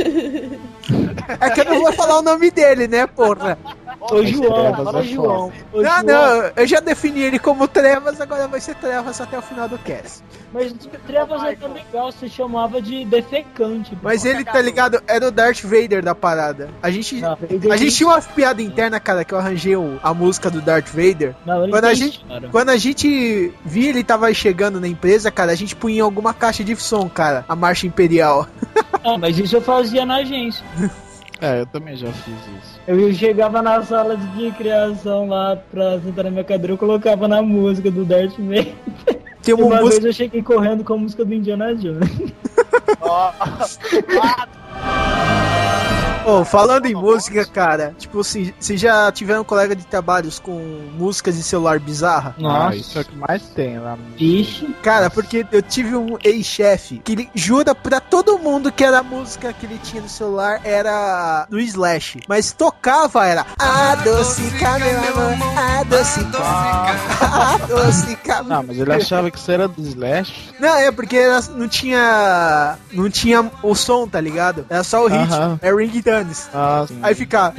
É que eu não vou falar o nome dele, né, porra? Ô João, fala é João. Ô, Não, João, não, eu já defini ele como Trevas, agora vai ser Trevas até o final do cast. Mas Trevas é tão legal, você chamava de defecante. Mas ele, tá ligado, era o Darth Vader da parada. A gente, Não, a gente tinha uma piada interna, cara, que eu arranjei a música do Darth Vader. Não, Quando a gente-. Quando a gente via ele tava chegando na empresa, cara, a gente punha em alguma caixa de som, cara, a marcha imperial. Ah, mas isso eu fazia na agência. É, eu também já fiz isso. Eu chegava na sala de criação lá pra sentar na minha cadeira, eu colocava na música do Darth Vader. Tem uma, Uma música. vez eu cheguei correndo com a música do Indiana Jones. Ó, Ô, falando em música, cara, tipo assim, vocês já tiveram colega de trabalhos com músicas de celular bizarra? Ah, isso é o que mais tem lá. Ixi. Cara, porque eu tive um ex-chefe que ele jura pra todo mundo que era a música que ele tinha no celular era do Slash. Mas tocava era Adocica meu amor, adocica, adocica. Não, mas ele achava que isso era do Slash. Não, é porque não tinha não tinha o som, tá ligado? Era só o ritmo, Aham. é Titãs. Ah, Aí fica.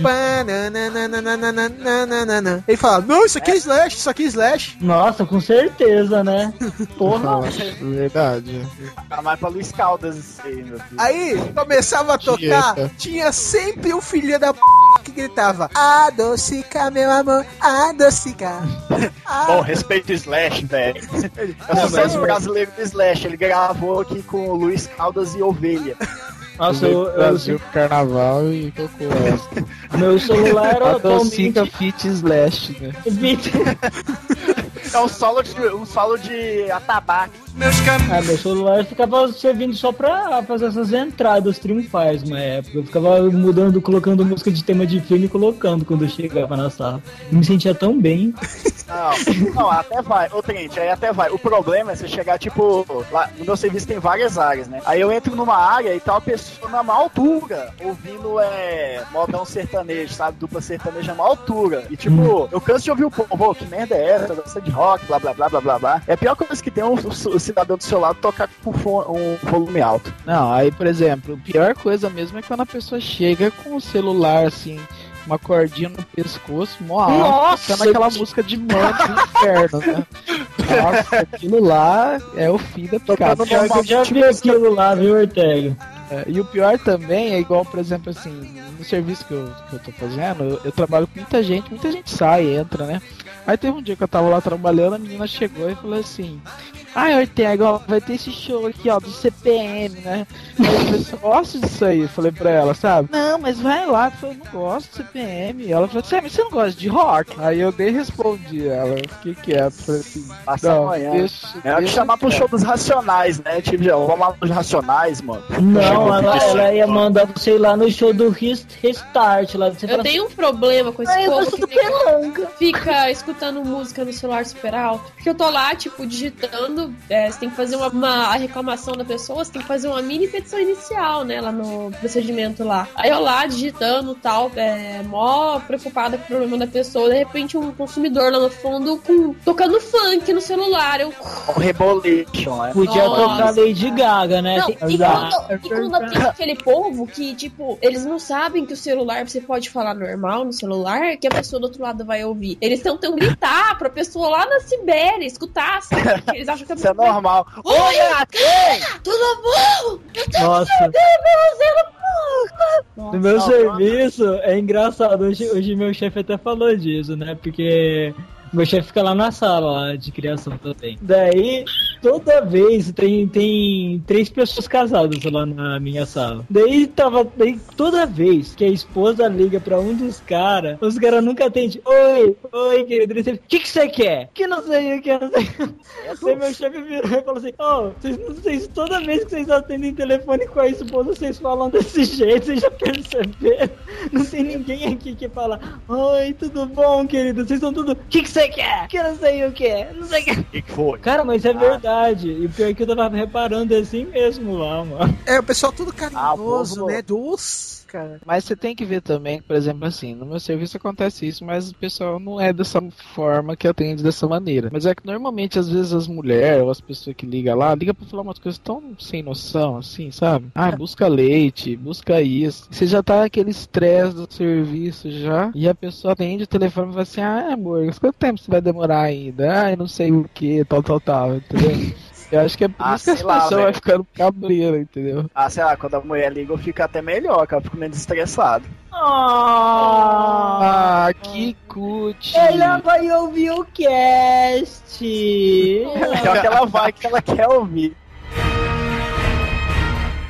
Ele fala: Não, isso aqui é Slash, isso aqui é Slash. Nossa, com certeza, né? Porra. Verdade. Mais pra Luiz Caldas aí, meu filho. Aí começava a tocar, Dieta. tinha sempre um filho da p que gritava: Adocica, meu amor, adocica. Bom, respeito Slash, velho. É o brasileiro do Slash. Ele gravou aqui com o Luiz Caldas e Ovelha. Nossa, eu, pro eu, Brasil Carnaval e tocou essa. meu celular era Adocica atualmente. Fit Slash, né? É um solo de, um solo de atabaque. Ah, meu celular ficava servindo só pra fazer essas entradas triunfais uma época. Eu ficava mudando, colocando música de tema de filme e colocando quando eu chegava na sala. Eu me sentia tão bem. Não, não, até vai. Ô, Trent, aí até vai. O problema é você chegar, tipo, lá no meu serviço tem várias áreas, né? Aí eu entro numa área e tá uma pessoa na maior altura, ouvindo é, modão sertanejo, sabe? Dupla sertaneja na maior altura. E, tipo, eu canso de ouvir o povo, "Ô, que merda é essa? Gosta de rock, blá, blá, blá, blá, blá, blá. É a pior coisa que tem o, o- o cidadão do seu lado tocar com um volume alto. Não, aí, por exemplo, a pior coisa mesmo é quando a pessoa chega com o celular, assim, uma cordinha no pescoço, mó alto, Nossa, tocando aquela música de mano do inferno, né? Nossa, aquilo lá é o fim da picada. Que eu já vi aquilo lá, viu, Ortega? É, e o pior também é igual, por exemplo, assim, no serviço que eu, que eu tô fazendo, eu, eu trabalho com muita gente, muita gente sai, entra, né? Aí teve um dia que eu tava lá trabalhando, a menina chegou e falou assim. Ai, Ortega, ó, vai ter esse show aqui, ó, do CPM, né? Eu gosta disso aí? Eu falei pra ela, sabe? Não, mas vai lá. Eu falei, não gosto de CPM. Ela falou, Sam, você não gosta de rock? Aí eu nem respondi ela, fiquei quieto. Falei assim, Passa não, amanhã. deixa, É que deixa chamar pro show dos Racionais, né? Tipo, já, vamos lá pros Racionais, mano. Não, ela, ela ia mandar você ir lá no show do Rest- Restart lá. Você Eu fala tenho um problema com esse eu povo gosto que do fica, Pelanga. fica escutando música no celular super alto. Porque eu tô lá, tipo, digitando. É, você tem que fazer uma, uma- a reclamação da pessoa, você tem que fazer uma mini petição inicial, né? Lá no procedimento lá. Aí eu lá, digitando tal, é, mó preocupada com o problema da pessoa. De repente, um consumidor lá no fundo com, tocando funk no celular. Eu. O Rebolation, né? Podia Nossa. tocar Lady Gaga, né? Não, Tem- e quando, e quando tem aquele povo que, tipo, eles não sabem que o celular você pode falar normal no celular, que a pessoa do outro lado vai ouvir. Eles tentam gritar pra pessoa lá na Sibéria escutar, sabe? Eles acham Isso é vai- normal. Oi, Oi, cara, tudo bom? Eu tô Nossa. No meu Não, serviço é engraçado. Hoje, hoje meu chefe até falou disso, né? Porque meu chefe fica lá na sala lá, de criação também. Daí, toda vez tem, tem três pessoas casadas lá na minha sala. Daí tava. Daí, toda vez que a esposa liga pra um dos caras, os caras nunca atendem. Oi, oi, querido. O que, que você quer? Que não sei o que, não sei. Daí meu chefe virou e falou assim: Ô, vocês, vocês, toda vez que vocês atendem telefone com a esposa, vocês falam desse jeito, vocês já perceberam? Não tem ninguém aqui que fala: Oi, tudo bom, querido? Vocês estão tudo. O que, que você quer? Que não sei o que. Não sei o que. O que que foi? Cara, mas é verdade. Verdade. E o pior é que eu tava reparando assim mesmo lá, mano. É, o pessoal tudo Ah, carinhoso, povo- né? Doce, cara. Mas você tem que ver também, por exemplo, assim, no meu serviço acontece isso, mas o pessoal não é dessa forma que atende dessa maneira. Mas é que normalmente, às vezes, as mulheres ou as pessoas que ligam lá, ligam pra falar umas coisas tão sem noção, assim, sabe? Ah, busca leite, busca isso. Você já tá naquele estresse do serviço já, e a pessoa atende o telefone e fala assim, ah, amor, quanto tempo você vai demorar ainda? Ah, eu não sei o que, tal, tal, tal, entendeu? Eu acho que é por Ah, isso que a lá, situação vai ficando cabreira, entendeu? Ah, sei lá, quando a mulher liga eu fico até melhor, cara. Eu fico menos estressado. Ah, que cut! Ela vai ouvir o cast. Pior que ela vai, que ela quer ouvir.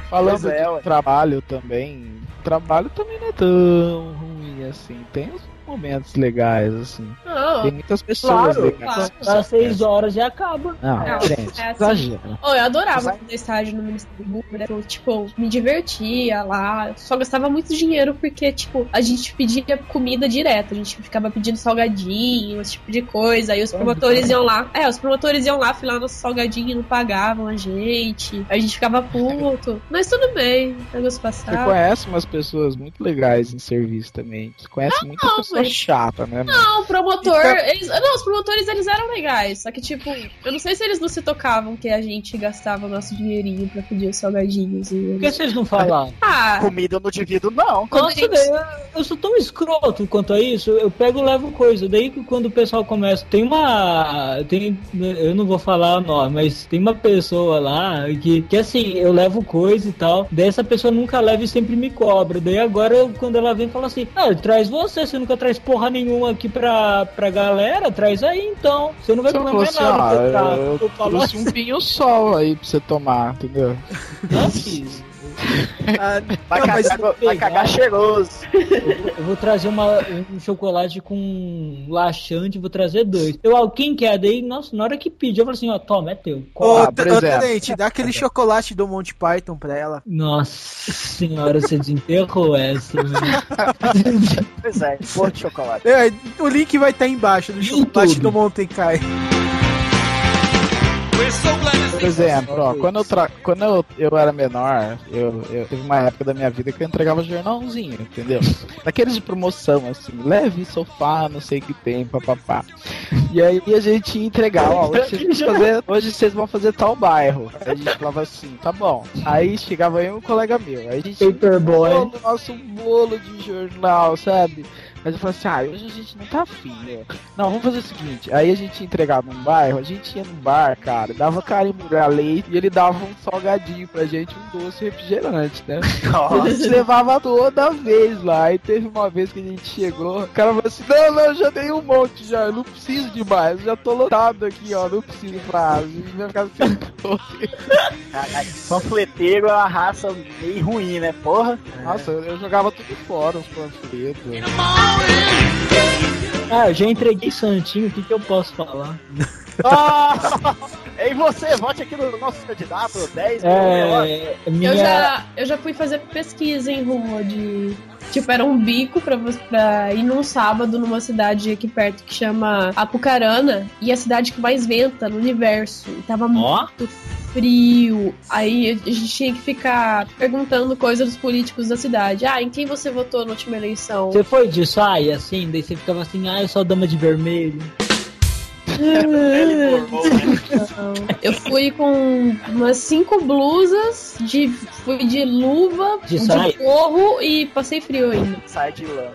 Falando é, de ué. trabalho também, trabalho também não é tão ruim assim. Tem uns momentos legais, assim. Não. Tem muitas pessoas Claro, legais. às seis horas já acaba. Não, Não, gente, é assim. exagera. Oh, eu adorava fazer estágio no Ministério Público, né? Eu, tipo, me divertia lá. Eu só gastava muito dinheiro porque, tipo, a gente pedia comida direto. A gente ficava pedindo salgadinho, esse tipo de coisa. Aí os promotores iam lá. É, os promotores iam lá, filar nosso salgadinho e não pagavam a gente. A gente ficava puto. Mas tudo bem, negócio Você passado. conhece umas pessoas muito legais em serviço também. Você conhece muita não, pessoa chata, né? mano? Não, o promotor. Então- Eles, não, os promotores eles eram legais. Só que, tipo, eu não sei se eles não se tocavam que a gente gastava nosso dinheirinho pra pedir os salgadinhos. E Por que vocês não falaram? Ah, Comida eu não divido, não. Nossa, gente- eu- eu sou tão escroto quanto a isso, eu pego e levo coisa. Daí que quando o pessoal começa. Tem uma. Tem, eu não vou falar o nome, mas tem uma pessoa lá que, que assim, eu levo coisa e tal. Daí essa pessoa nunca leva e sempre me cobra. Daí agora, eu- quando ela vem, fala assim: Ah, traz você, você nunca traz porra nenhuma aqui pra, pra galera, traz aí então. Você não vai comer mais assim, nada que eu eu Eu trouxe um pinho sol aí pra você tomar, entendeu? assim, Ah, Vai, não, cagar, vai cagar cheiroso. Eu vou trazer uma, um chocolate com laxante, vou trazer dois. Eu, ah, quem quer? Daí, nossa, na hora que pediu, eu falei assim, ó, toma, é teu. Ô, Ah. Tenente, dá aquele chocolate do Monty Python pra ela. Nossa senhora, você desenterrou essa, velho. Pois é, de chocolate. É, o link vai estar embaixo do chocolate do Monte Kai. Por exemplo, ó, quando, eu, tra... quando eu, eu era menor, eu, eu teve uma época da minha vida que eu entregava jornalzinho, entendeu? Daqueles de promoção, assim, leve sofá, não sei o que tem, papapá. E aí a gente ia entregar, ó, hoje vocês, vão fazer, hoje vocês vão fazer tal bairro. Aí a gente falava assim, tá bom. Aí chegava eu e um colega meu, aí a gente Paperboy. bolo, nosso bolo de jornal, sabe? Mas eu falei assim, ah, hoje a gente não tá afim, né? Não, vamos fazer o seguinte, aí a gente entregava num bairro, a gente ia no bar, cara, dava carimbo a leite e ele dava um salgadinho pra gente, um doce refrigerante, né? A gente levava toda vez lá, e teve uma vez que a gente chegou, o cara falou assim, não, não, já dei um monte já, eu não preciso de mais, eu já tô lotado aqui, ó, não preciso pra a gente vai ficar sem doce. Panfleteiro é uma raça meio ruim, né? Porra. Nossa, eu, eu jogava tudo fora, os panfletos. Ah, eu já entreguei santinho, o que, que eu posso falar? Ah! E você, vote aqui no nosso candidato, 10 mil reais. É, eu, minha... já, eu já fui fazer pesquisa em rua de. Tipo, era um bico pra, você, pra ir num sábado numa cidade aqui perto que chama Apucarana. E é a cidade que mais venta no universo. E tava Ó, muito frio. Aí a gente tinha que ficar perguntando coisas dos políticos da cidade. Ah, em quem você votou na última eleição? você foi de saia, assim, daí você ficava assim, ah, eu sou a dama de vermelho. Eu fui com umas cinco blusas, de, fui de luva, De de, saia? forro e passei frio ainda. Sai de lã.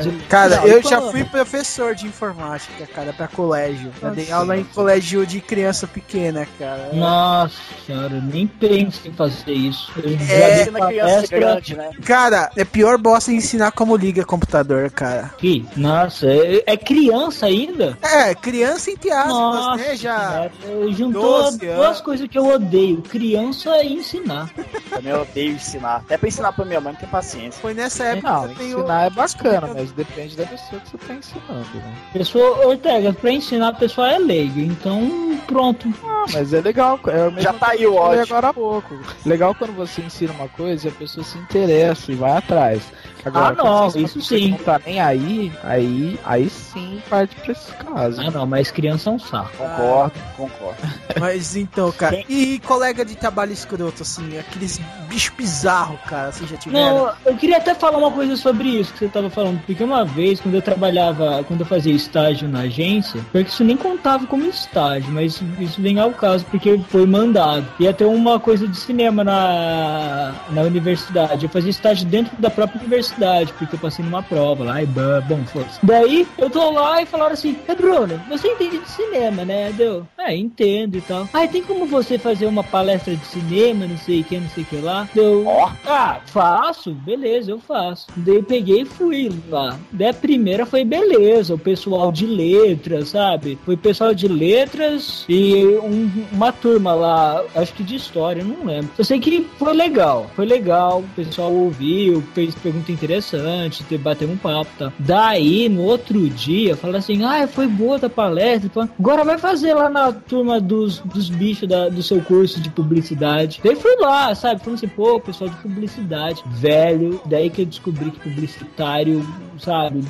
De... Cara, Não, eu já fui professor de informática, cara, pra colégio. Já dei aula em colégio de criança pequena, cara. Nossa senhora, eu nem penso em fazer isso. Eu já É, dei Ensina criança palestra grande, né? Cara, é pior bosta ensinar como liga computador, cara. aqui. Nossa, é, é criança ainda? É, criança entre aspas, Nossa, né? Já. senhora, juntou 12 duas coisas que eu odeio: criança e ensinar. Também eu odeio ensinar. Até pra ensinar pra minha mãe, não tem paciência. Foi nessa época Não, que eu tenho. ensinar é bacana, mas depende da pessoa que você tá ensinando, né? Pessoa, Ortega, pra ensinar a pessoa é leigo, então pronto. Ah, mas é legal. É o mesmo Já tá aí o ódio. agora há pouco. Legal quando você ensina uma coisa e a pessoa se interessa e vai atrás. Agora, Ah, não, isso sim. Não tá nem aí, aí, aí sim parte pra esse caso. Ah não, mas criança é um saco. Concordo, concordo. Mas então, cara. E colega de trabalho escroto, assim, aqueles bichos bizarros, cara, vocês já tiveram? Não, eu queria até falar uma coisa sobre isso que você tava falando, porque uma vez, quando eu trabalhava, quando eu fazia estágio na agência, porque isso nem contava como estágio, mas isso, isso vem ao caso, porque foi mandado. Ia ter uma coisa de cinema na, na universidade. Eu fazia estágio dentro da própria universidade, porque eu passei numa prova lá, e bom, foda-se. Daí, eu tô lá e falaram assim, é Bruno, você entende de cinema, né? Deu, é, entendo e tal. Ah, tem como você fazer uma palestra de cinema, não sei o que, não sei o que lá? Deu, ah, faço, beleza, eu faço. Daí eu peguei e fui lá. Daí a primeira foi beleza, o pessoal de letras, sabe? Foi pessoal de letras e um- uma turma lá, acho que de história, não lembro. Eu sei que foi legal, foi legal, o pessoal ouviu, fez pergunta interessante, te- bateu um papo, tá? Daí, no outro dia, fala assim, ah, foi boa a palestra, pá. agora vai fazer lá na turma dos, dos bichos da- do seu curso de publicidade. Daí fui lá, sabe? Falando assim, pô, pessoal de publicidade, velho, daí que eu descobri que publicitário, sabe?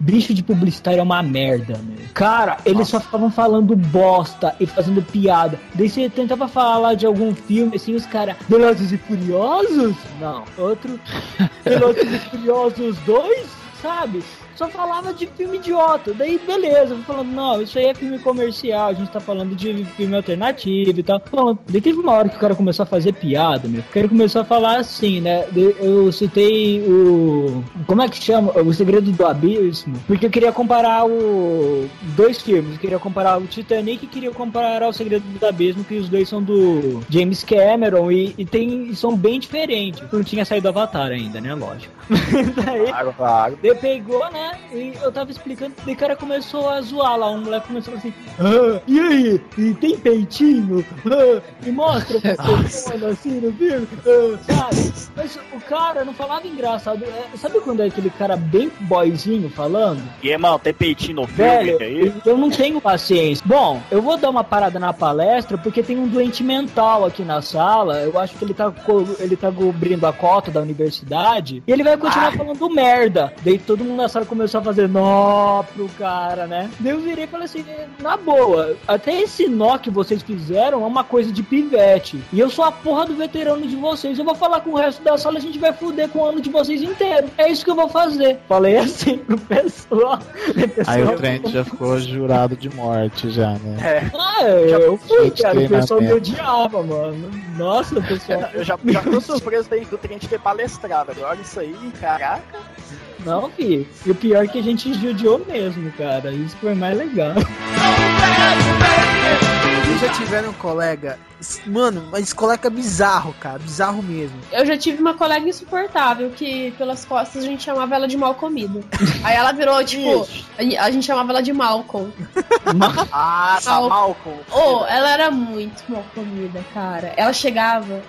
Bicho de publicitário é uma merda, meu. Cara, eles só ficavam falando bosta e fazendo piada. Daí você tentava falar de algum filme, assim, os caras, Velozes e Furiosos? Não. Outro, Velozes e Furiosos 2? Sabe? Só falava de filme idiota. Daí, beleza. Eu falando, não, isso aí é filme comercial. A gente tá falando de filme alternativo e tal. Falando. Daí teve uma hora que o cara começou a fazer piada, meu. O cara começou a falar assim, né? Eu citei o. Como é que chama? O Segredo do Abismo. Porque eu queria comparar o. Dois filmes. Eu queria comparar o Titanic e queria comparar o Segredo do Abismo, que os dois são do James Cameron e, e tem, são bem diferentes. Não tinha saído Avatar ainda, né? Lógico. Daí. Daí pegou, né? E eu tava explicando, daí o cara começou a zoar lá. Um moleque começou assim: ah, e aí? E tem peitinho? Ah, e mostra o peitão assim no filme? Ah, sabe? Mas o cara não falava engraçado. É, Sabe quando é aquele cara bem boyzinho falando? E irmão, tem peitinho no filme Velho, aí? eu não tenho paciência. Bom, eu vou dar uma parada na palestra porque tem um doente mental aqui na sala. Eu acho que ele tá, ele tá cobrindo a cota da universidade. E ele vai continuar falando merda. Daí todo mundo na sala começou a fazer nó pro cara, né? Daí eu virei e falei assim: na boa, até esse nó que vocês fizeram é uma coisa de pivete. E eu sou a porra do veterano de vocês. Eu vou falar com o resto da sala, a gente vai fuder com o ano de vocês inteiro. É isso que eu vou fazer. Falei assim pro pessoal. Aí o Trent já ficou jurado de morte já, né? Ah, eu fui, cara. O pessoal me odiava, mano. Nossa, pessoal. Eu já, já tô surpreso daí do Trent ter palestrado. Agora isso aí, caraca. Não, fi. E o pior é que a gente judiou mesmo, cara. Isso foi mais legal. Vocês já tiveram um colega, mano, mas colega bizarro, cara, bizarro mesmo. Eu já tive uma colega insuportável que pelas costas a gente chamava ela de mal comida. Aí ela virou, tipo, a a gente chamava ela de Malcolm. Ah, tá Mal- Malcolm. Oh, ela era muito mal comida, cara. Ela chegava,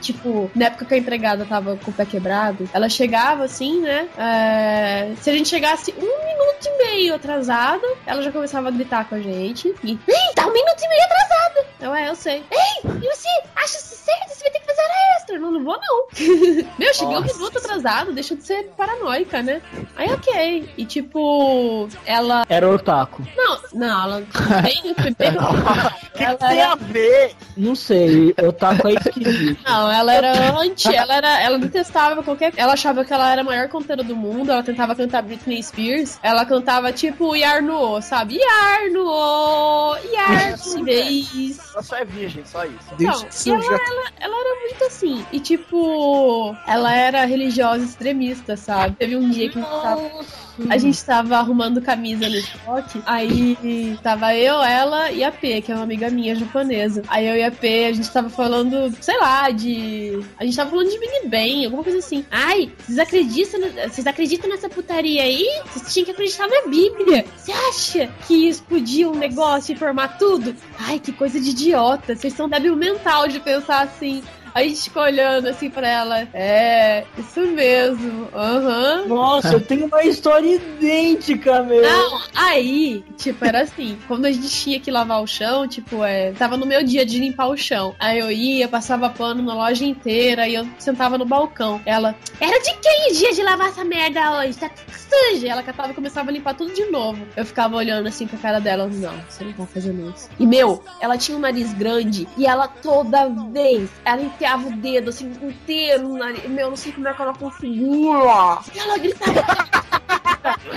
tipo, na época que a empregada tava com o pé quebrado, ela chegava assim, né? é, se a gente chegasse um minuto e meio atrasada, ela já começava a gritar com a gente. E, Ei, tá um minuto e meio atrasada! Eu, é, eu sei. Ei, e você acha isso certo? Você vai ter que fazer hora extra. Não, não vou não. Meu, cheguei um minuto atrasado, deixa de ser paranoica, né? Aí, ok. E tipo, ela. Era otaku. Não, não, ela. Bem, bem, O que, que ela tem era a ver? Não sei, otaku é esquisito. Não, ela era anti, ela era, ela detestava qualquer, ela achava que ela era a maior cantora do mundo, ela tentava cantar Britney Spears, ela cantava tipo Yarno, sabe? Yarno, Yarno, vez. Ela só é virgem, só isso. Deus Não, e céu, ela, já- ela, ela era muito assim. E tipo, ela era religiosa extremista, sabe? Teve um dia que a gente tava, a gente tava arrumando camisa no estoque. Aí tava eu, ela e a P, que é uma amiga minha japonesa. Aí eu e a P, a gente tava falando, sei lá, de. A gente tava falando de Big Bang, alguma coisa assim. Ai, vocês acreditam, vocês acreditam nessa putaria aí? Vocês tinham que acreditar na Bíblia. Você acha que explodir um negócio e formar tudo? Ai, que coisa de idiota. Vocês são débil mental de pensar assim. A gente ficou olhando assim pra ela. É, isso mesmo. Aham. Nossa, eu tenho uma história idêntica, meu. Não, aí, tipo, era assim, quando a gente tinha que lavar o chão, tipo, é, tava no meu dia de limpar o chão. Aí eu ia, passava pano na loja inteira e eu sentava no balcão. Ela, era de quem o dia de lavar essa merda hoje? Tá sujo. Ela catava e começava a limpar tudo de novo. Eu ficava olhando assim pra cara dela, não, você não tá fazendo isso. E meu, ela tinha um nariz grande e ela toda vez, ela enfiava o dedo assim inteiro no nariz. Meu, não sei como é que ela conseguia. E ela gritava.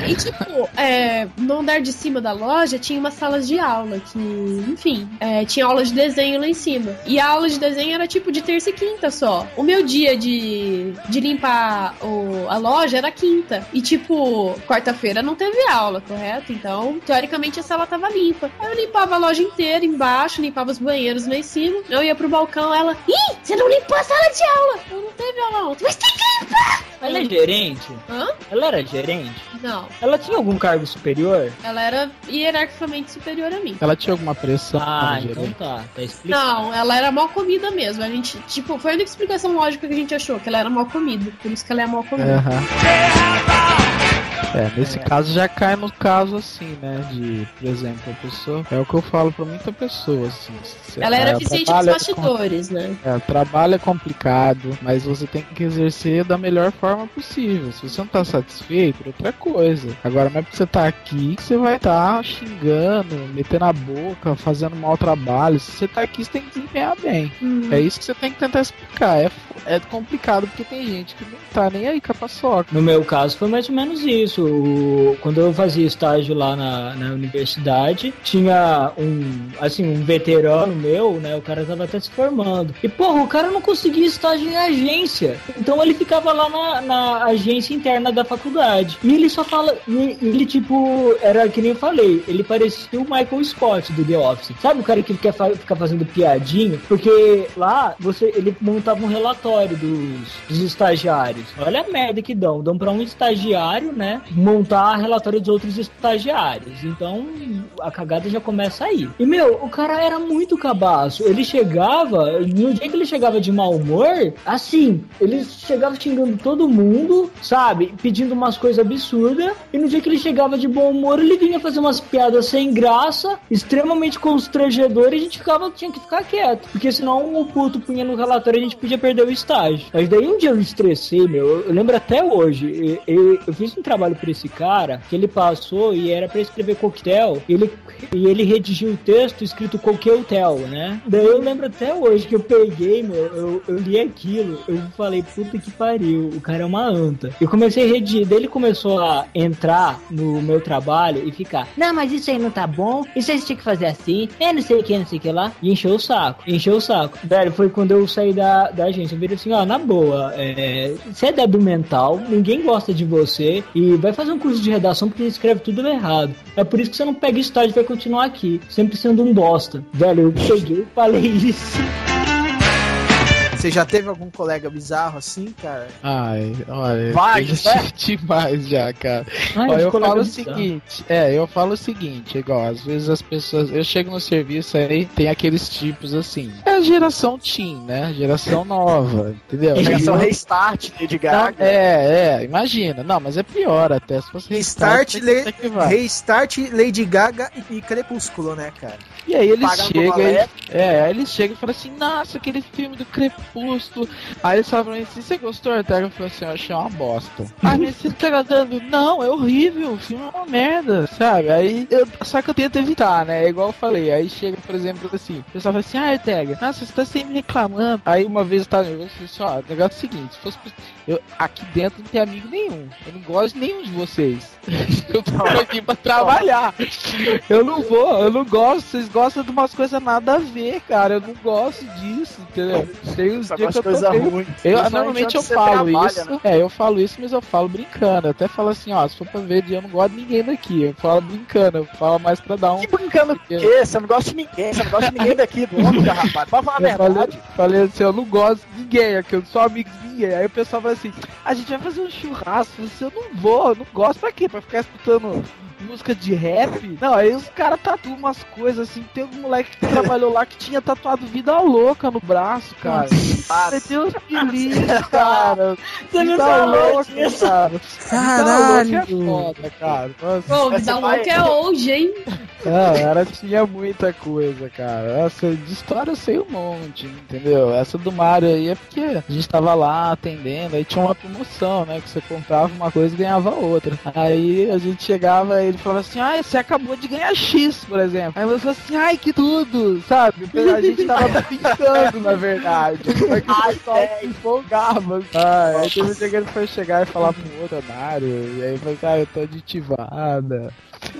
E tipo, é, no andar de cima da loja tinha umas salas de aula que, enfim, é, tinha aula de desenho lá em cima. E a aula de desenho era tipo de terça e quinta só. O meu dia de, de limpar o, a loja era quinta. E tipo, quarta-feira não teve aula, correto? Então, teoricamente a sala tava limpa. Aí eu limpava a loja inteira embaixo, limpava os banheiros lá em cima. Eu ia pro balcão, ela, ih, você não limpou a sala de aula! Eu não teve aula ontem, mas tem que limpar! Ela é gerente? Hã? Ela era gerente? Não. Ela tinha algum cargo superior? Ela era hierarquicamente superior a mim. Ela tinha alguma pressão? Ah, então gerente? tá. Tá explicado. Não, ela era mal comida mesmo. A gente, tipo, foi a única explicação lógica que a gente achou, que ela era mal comida. Por isso que ela é mal comida. Aham. É, nesse caso já cai no caso assim, né? De, por exemplo, a pessoa. É o que eu falo pra muita pessoa, assim. Ela era é, eficiente nos trabalha com- bastidores, né? É, o trabalho é complicado, mas você tem que exercer da melhor forma possível. Se você não tá satisfeito, é outra coisa. Agora, não é porque você tá aqui que você vai estar xingando, metendo a boca, fazendo mau trabalho. Se você tá aqui, você tem que desempenhar bem. É isso que você tem que tentar explicar. É, é complicado porque tem gente que não tá nem aí com a paçoca. No meu caso foi mais ou menos isso. O- Quando eu fazia estágio lá na, na universidade, tinha um, assim, um veterano meu, né? O cara tava até se formando. E, porra, o cara não conseguia estágio em agência. Então ele ficava lá na, na agência interna da faculdade. E ele só fala. Ele, tipo, era que nem eu falei, ele parecia o Michael Scott do The Office. Sabe o cara que quer fa ficar fazendo piadinha? Porque lá você ele montava um relatório dos, dos estagiários. Olha a merda que dão. Dão pra um estagiário, né? Montar relatório dos outros estagiários. Então a cagada já começa aí. E meu, o cara era muito cabaço. Ele chegava, no dia que ele chegava de mau humor, assim, ele chegava xingando todo mundo, sabe? Pedindo umas coisas absurdas. E no dia que ele chegava de bom humor, ele vinha fazer umas piadas sem graça, extremamente constrangedor, e a gente ficava, tinha que ficar quieto. Porque senão o puto punha no relatório a gente podia perder o estágio. Mas daí um dia eu estressei, meu. Eu lembro até hoje. e- e- Eu, fiz um trabalho pra esse cara que ele passou e era pra escrever coquetel. Ele, e ele redigiu o texto escrito coquetel, né? Daí eu lembro até hoje que eu peguei, meu. Eu, eu li aquilo. Eu falei, puta que pariu. O cara é uma anta. Eu comecei a redigir. Daí ele começou a entrar no meu trabalho e ficar: Não, mas isso aí não tá bom. Isso aí você tinha que fazer assim. É não sei o que, não sei o que lá. E encheu o saco. Encheu o saco. Velho, foi quando eu saí da, da agência. Eu virei assim: Ó, na boa. É, você é débil mental. Ninguém gosta de você. E vai fazer um curso de redação porque escreve tudo errado. É por isso que você não pega e vai continuar aqui. Sempre sendo um bosta. Velho, eu peguei e falei isso. Você já teve algum colega bizarro assim, cara? Ai, olha, Vários, eu já né? demais já, cara. Ai, os eu falo o seguinte, é, eu falo o seguinte, igual, às vezes as pessoas, eu chego no serviço aí, tem aqueles tipos assim, é a geração teen, né, geração nova, entendeu? Geração E eu- Restart, Lady Tá, Gaga. é, é, imagina, não, mas é pior até, se fosse Restart, tem que- Le- vai. Restart Lady Gaga e, e Crepúsculo, né, cara? E aí eles Pagando chegam, aí, é, aí eles chegam e falam assim, nossa, aquele filme do Crepúsculo. Aí eles falam pra assim, você gostou, Artega? Eu falei assim, eu achei uma bosta. mas você tá gostando? Não, é horrível, o filme é uma merda, sabe? Aí, eu, só que eu tento evitar, né? É igual eu falei, aí chega, por exemplo, assim, o pessoal fala assim, ah, Artega, nossa, você tá sempre reclamando. Aí uma vez eu tava nervoso, eu falei assim, ó, o negócio é o seguinte, se fosse eu, aqui dentro não tem amigo nenhum, eu não gosto de nenhum de vocês. eu tô aqui pra trabalhar. Eu não vou, eu não gosto. Vocês gostam de umas coisas nada a ver, cara. Eu não gosto disso, entendeu? Tem Só dias que eu coisa tô bem- ruim. Eu, normalmente eu falo trabalha, isso. né? É, eu falo isso, mas eu falo brincando. Eu até falo assim, ó, se for pra ver, eu não gosto de ninguém daqui. Eu falo brincando, eu falo mais pra dar um. Que brincando o quê? Você não gosta de ninguém, você não gosta de ninguém daqui do mundo, rapaz. Pode falar a Eu falei, verdade. falei assim, eu não gosto de ninguém, aqui eu não sou amigo de ninguém. Aí o pessoal fala assim, a gente vai fazer um churrasco, assim, eu não vou, eu não gosto pra quê? Pra ficar escutando música de rap. Não, aí os caras tatuam umas coisas assim. Tem um moleque que trabalhou lá que tinha tatuado vida louca no braço, cara. Meu Deus que lindo, cara. Você não falou louca, disso. cara. Vida Caralho. louca é foda, cara. Nossa. Pô, vida louca é hoje, hein? Não, ela tinha muita coisa, cara. Essa de história eu sei um monte, entendeu? Essa do Mario aí é porque a gente tava lá atendendo, aí tinha uma promoção, né? Que você comprava uma coisa e ganhava outra. Aí a gente chegava e ele falava assim, ai, você acabou de ganhar X, por exemplo. Aí você falou assim, ai, que tudo, sabe? A gente tava brincando, na verdade. Só que o pessoal se empolgava. Ah, aí teve um dia que ele foi chegar e falar pro outro Mario, e aí falou assim, ah, eu tô aditivada.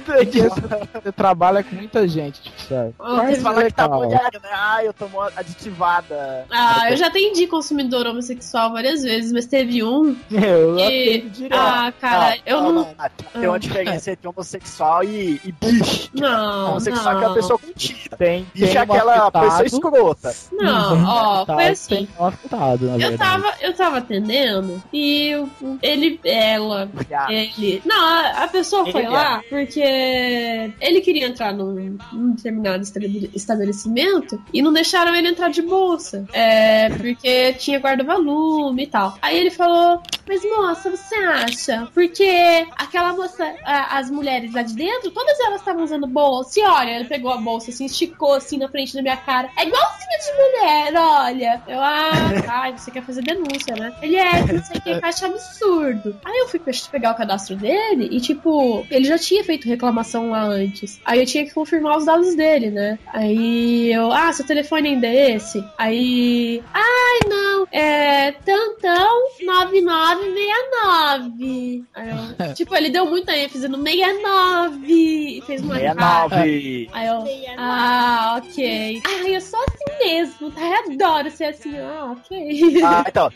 Você, trabalha com muita gente, tipo, sabe? Ah, Mas Você fala que tá molhado, né? Ah, eu tô mo- aditivada. Ah, eu já atendi consumidor homossexual várias vezes, mas teve um Eu que. direto. Ah, cara, eu não. Tem uma diferença entre homossexual e, e bicho. Não, Homossexual é aquela não. pessoa com tira. Tem, Bicho é aquela afetado, pessoa escrota. Não, ó, tá, foi assim. Tem um afetado, na Eu tava, eu tava atendendo e eu- ele, ela, ele. Não, a, a pessoa Ele foi é. lá porque ele queria entrar num, num determinado estabele- estabelecimento e não deixaram ele entrar de bolsa. É, porque tinha guarda-volume e tal. Aí ele falou: Mas moça, você acha? Porque aquela moça, a- as mulheres lá de dentro, todas elas estavam usando bolsa. E olha, ele pegou a bolsa assim, esticou assim na frente da minha cara. É igualzinha de mulher, olha. Eu, ah, tá, você quer fazer denúncia, né? Ele é, não sei o que, acho absurdo. Aí eu fui pe- pegar o cadastro dele e, tipo, ele já tinha feito reclamação lá antes. Aí eu tinha que confirmar os dados dele, né? Aí eu, ah, seu telefone ainda é esse? Aí, ai, não, é tantão 9969. Aí eu, tipo, ele deu muita ênfase no 69 e fez uma É cara. nove. Aí eu, ah, ok. Ah, eu sou assim mesmo, tá? Eu adoro ser assim. Ah, ok. Ah, então.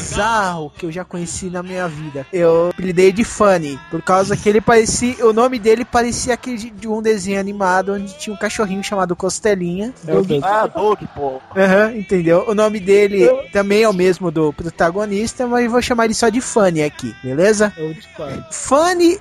Bizarro que eu já conheci na minha vida. Eu apelidei de Funny, por causa que ele parecia. O nome dele parecia aquele de- de um desenho animado onde tinha um cachorrinho chamado Costelinha. É o Doug. Ah, Doug, pô. Aham, entendeu? O nome dele também é o mesmo do protagonista, mas eu vou chamar ele só de Funny aqui, beleza? Eu discordo. Funny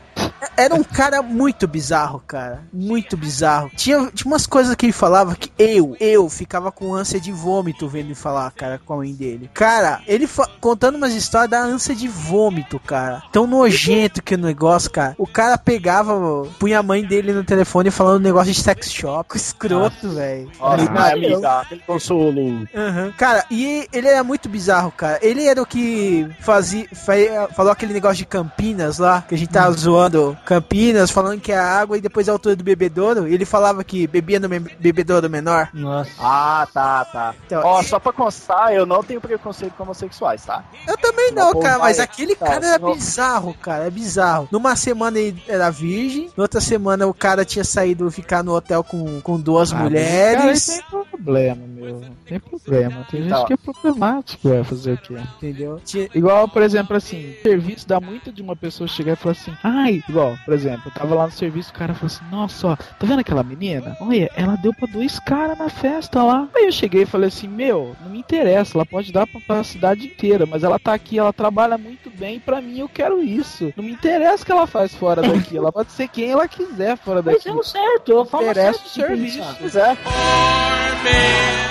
era um cara muito bizarro, cara. Muito bizarro. Tinha, tinha umas coisas que ele falava que eu, eu ficava com ânsia de vômito vendo ele falar, cara, com a mãe dele. Cara, ele fa- contando umas histórias da ânsia de vômito, cara. Tão nojento que o negócio, cara. O cara pegava, punha a mãe dele no telefone falando um negócio de sex shop. Escroto, velho. Nossa, Ele- minha amiga, aquele consolo. Aham. Cara, e ele era muito bizarro, cara. Ele era o que fazia, fa- falou aquele negócio de Campinas lá, que a gente tava zoando Campinas, falando que é a água e depois a altura do bebedouro. E ele falava que bebia no bebedouro menor. Nossa. Ah, tá, tá. Então, Ó, só pra constar, eu não tenho preconceito com homossexuais, tá? eu também não, cara, mas aquele tá, cara era senão- bizarro, cara, é bizarro. Numa semana ele era virgem, na outra semana o cara tinha saído ficar no hotel com, com duas Ah, mulheres. Cara, tem problema, meu. Tem problema. Tem Então. gente que é problemático, é fazer o quê? Entendeu? Igual, por exemplo, assim, serviço dá muito de uma pessoa chegar e falar assim, ai, igual, por exemplo, eu tava lá no serviço, o cara falou assim, nossa, ó, tá vendo aquela menina? Olha, ela deu pra dois caras na festa lá. Aí eu cheguei e falei assim, meu, não me interessa, ela pode dar pra, pra cidade inteira, mas ela tá aqui, ela trabalha muito bem, pra mim eu quero isso. Não me interessa o que ela faz fora daqui, ela pode ser quem ela quiser fora Mas daqui. é o certo, eu falo Interessa certo serviço. Pois é.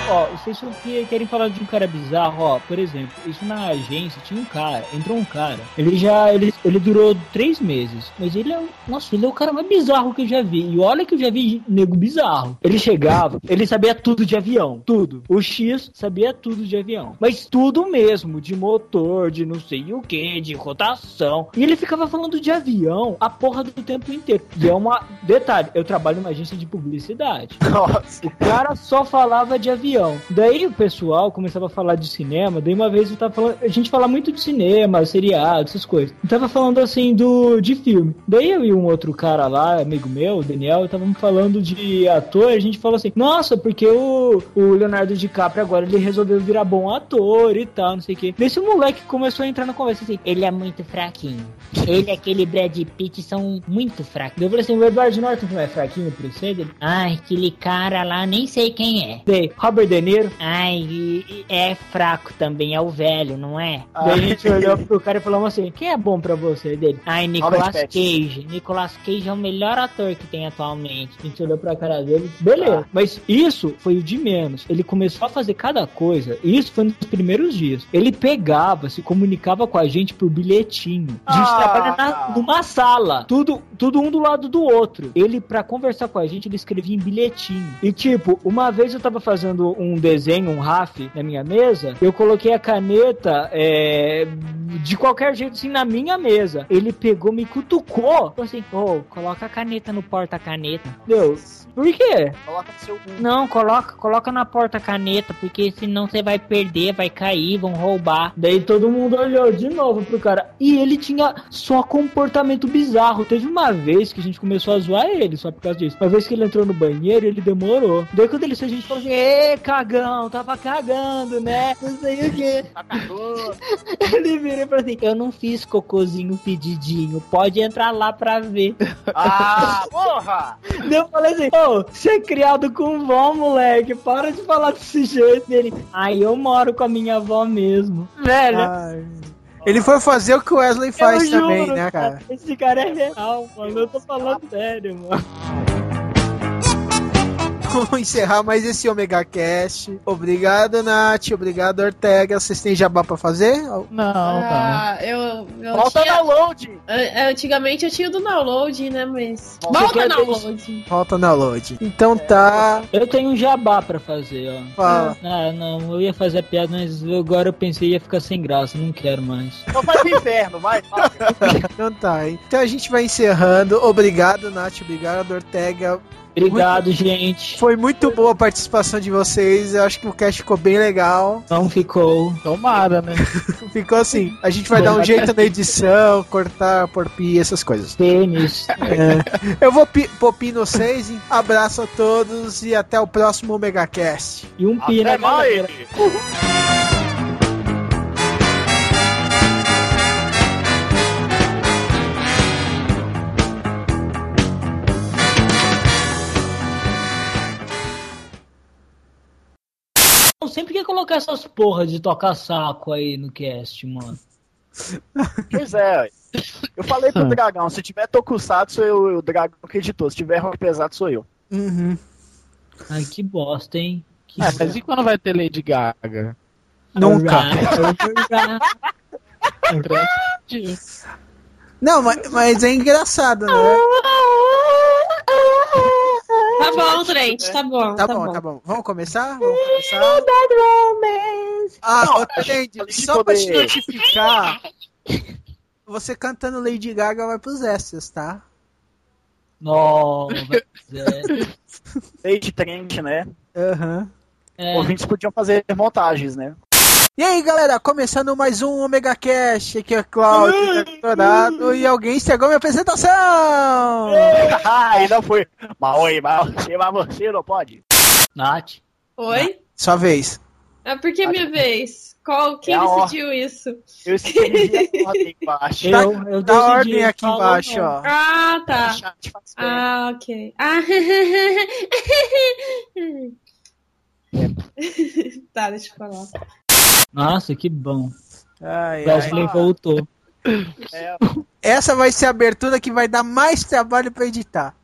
Ó, vocês só que- querem falar de um cara bizarro, ó, por exemplo, isso na agência tinha um cara, entrou um cara, ele já, ele, ele durou três meses, mas ele é, nossa, ele é o cara mais bizarro que eu já vi, e olha que eu já vi nego bizarro. Ele chegava, ele sabia tudo de avião, tudo. O X sabia tudo de avião, mas tudo mesmo, de motor, de não sei o que, de rotação, e ele ficava falando de avião a porra do tempo inteiro. E é uma, detalhe, eu trabalho numa agência de publicidade. Nossa. O cara só falava de avião. Daí o pessoal começava a falar de cinema. Daí uma vez eu tava falando. A gente fala muito de cinema, seriado, essas coisas. Eu tava falando assim do de filme. Daí eu e um outro cara lá, amigo meu, o Daniel, estávamos falando de ator. A gente falou assim: Nossa, porque o, o Leonardo DiCaprio agora ele resolveu virar bom ator e tal, não sei o quê. Daí esse moleque começou a entrar na conversa assim: Ele é muito fraquinho. Ele e aquele Brad Pitt são muito fracos. Eu falei assim: O Edward Norton não é fraquinho pro cedo? Ai, aquele cara lá, nem sei quem é. Daí, Robert De Niro. Ai, é fraco também, é o velho, não é? Daí a gente olhou pro cara e falou assim: quem é bom pra você dele? Ai, Nicolas. Cage. Nicolas Cage é o melhor ator que tem atualmente. A gente olhou pra cara dele, beleza. Mas isso foi o de menos. Ele começou a fazer cada coisa, e isso foi nos primeiros dias. Ele pegava, se comunicava com a gente por bilhetinho. A gente Ah, trabalha na- numa sala, tudo, tudo um do lado do outro. Ele, pra conversar com a gente, ele escrevia em bilhetinho. E tipo, uma vez eu tava fazendo um desenho, um RAF na minha mesa, eu coloquei a caneta é, de qualquer jeito assim na minha mesa. Ele pegou, me cutucou. Falou assim, ô, coloca a caneta no porta-caneta. Deus, por quê? Coloca no seu cu. Não, coloca, coloca na porta caneta, porque senão você vai perder, vai cair, vão roubar. Daí todo mundo olhou de novo pro cara. E ele tinha só comportamento bizarro. Teve uma vez que a gente começou a zoar ele só por causa disso. Uma vez que ele entrou no banheiro, ele demorou. Daí quando ele saiu, a gente falou assim: Ê, cagão, tava cagando, né? Não sei o quê. Ele virou e falou assim: Eu não fiz cocôzinho pedidinho, pode entrar lá pra ver. Ah, porra! Daí eu falei assim, ô, você é criado com vó, moleque, para de falar desse jeito dele. Aí eu moro com a minha avó mesmo. Velho, Ai. Ele foi fazer o que o Wesley faz eu também, juro, né, cara? Esse cara é real, mano. Eu tô falando sério, mano. Vamos encerrar mais esse Omega Cast. Obrigado, Nath. Obrigado, Ortega. Vocês têm jabá pra fazer? Não, não. Ah, eu, eu Volta tinha... download! An- Antigamente eu tinha o do download, né? Mas. Volta quer download. Falta download. Então tá. Eu tenho um jabá pra fazer, ó. Fala. Ah, não, eu ia fazer a piada, mas agora eu pensei ia ficar sem graça, não quero mais. Então vai pro inferno, vai. fala. Então tá. Então a gente vai encerrando. Obrigado, Nath. Obrigado, Ortega. Obrigado, gente. Foi muito boa a participação de vocês. Eu acho que o cast ficou bem legal. Não ficou. Tomara, né? Ficou assim. A gente vai dar um jeito na edição, cortar, por pi, essas coisas. Tênis. É. Eu vou pi, pôr pi no 6. Abraço a todos e até o próximo Omega Cast. E um pi Até galera. mais! Eu sempre colocar essas porra de tocar saco aí no cast, mano. Pois é, eu falei pro dragão, se tiver Tokusatsu, eu, o dragão que editou, se tiver rock pesado, sou eu. Uhum. Ai, que bosta, hein? Que Ah, mas e quando vai ter Lady Gaga? Nunca. Não, mas, mas é engraçado, né? Tá bom, Trent, tá bom. Tá, bom, tá bom. Vamos começar? Vamos começar? Ah, Não, ô, Trent, a gente só pra te notificar, você cantando Lady Gaga vai pros extras, tá? Nossa, é. Lady Trent, né? Aham. É. Ouvintes podiam fazer montagens, né? E aí, galera, começando mais um Omega Cash, aqui é o Claudio, Dourado, e alguém estragou minha apresentação! Ah, ainda foi. Mas oi, mas você, mas você não pode. Nath. Oi? Sua vez. É porque minha vez. Qual, quem É decidiu isso? Eu escrevi a ordem embaixo. Eu, eu Dá decidi, ordem aqui falou embaixo, não. ó. Ah, tá. Ah, ok. Ah, tá, deixa eu falar. Nossa, que bom. Ai, ai. Wesley voltou. É, Essa vai ser a abertura que vai dar mais trabalho pra editar.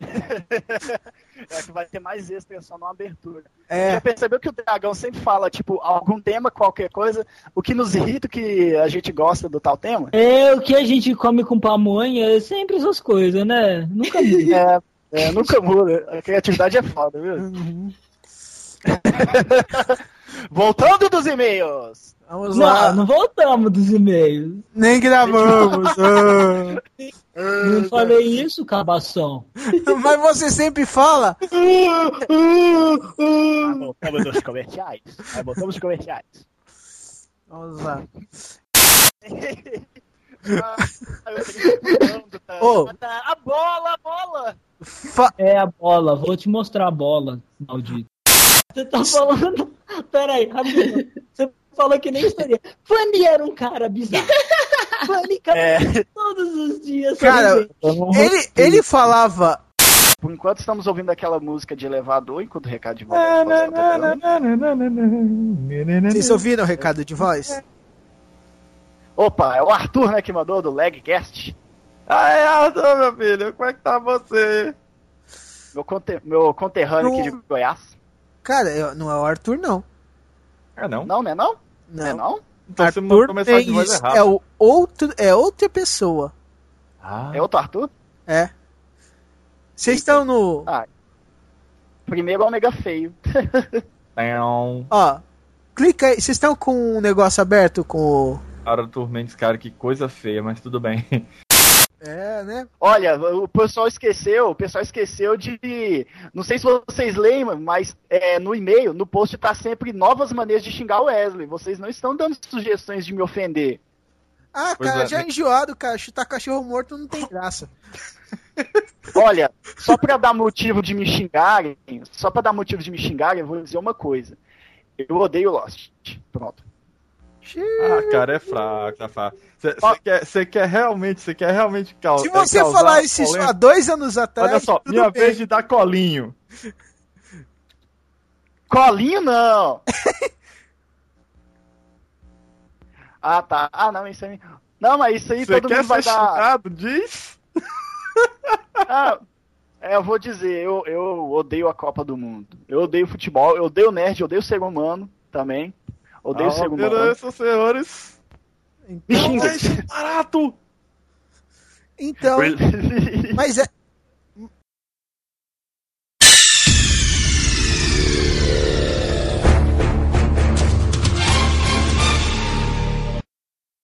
é que vai ter mais extra só numa abertura. É, Já percebeu que o dragão sempre fala, tipo, algum tema, qualquer coisa, o que nos irrita, o que a gente gosta do tal tema? É, o que a gente come com pamonha é sempre essas coisas, né? Nunca muda. É, é, nunca muda. A criatividade é foda, viu? Uhum. Voltando dos e-mails. Vamos lá. Não, não voltamos dos e-mails. Nem gravamos. Não falei isso, cabação. Mas você sempre fala. Ah, voltamos dos comerciais. Ah, voltamos dos comerciais. Vamos lá. Tá, A bola, a bola! Fa- É a bola, vou te mostrar a bola, maldito. Você tá falando. Pera aí, rapidinho. Você falou que nem estaria. Fanny era um cara bizarro. Fanny, cara, É, todos os dias. Cara? Ele, ele falava por enquanto estamos ouvindo aquela música de elevador enquanto o recado de voz. Na, tá Vocês ouviram o recado de voz? Opa, é o Arthur, né, que mandou do Legcast. Ah, é, Arthur, meu filho, como é que tá você? Meu, conte- meu conterrâneo aqui de Goiás. Cara, eu- não é o Arthur, não. É não? Não, não é não? Não. É não? Então Arthur de tem voz isso. errada. É, o outro, é outra pessoa. Ah, É outro Arthur? É. Vocês estão no. Ah. Primeiro é o Omega Feio. não. Ó, clica aí. Vocês estão com um negócio aberto com o. Arthur Mendes, cara, que coisa feia, mas tudo bem. É, né? Olha, o pessoal esqueceu, o pessoal esqueceu de. Não sei se vocês lembram, mas é, no e-mail, no post tá sempre novas maneiras de xingar o Wesley. Vocês não estão dando sugestões de me ofender. Ah, Pois cara, é, já né? enjoado, cara. Chutar cachorro morto não tem graça. Olha, só pra dar motivo de me xingarem, só pra dar motivo de me xingarem, eu vou dizer uma coisa. Eu odeio Lost. Pronto. Ah, cara, é fraco, tá fraco. Você quer, quer realmente, você quer realmente causar. Se você falar isso há dois anos atrás. Olha só, minha bem. vez de dar colinho. Colinho não! ah, tá. Ah, não, isso aí. Não, mas isso aí Você todo quer mundo vai dar. xingado? Diz. Ah, é, eu vou dizer, eu, eu odeio a Copa do Mundo. Eu odeio futebol, eu odeio nerd, eu odeio ser humano também. Odeio o ser humano. Almirante, senhores. Me Então, xinga. Deixa barato. então mas é,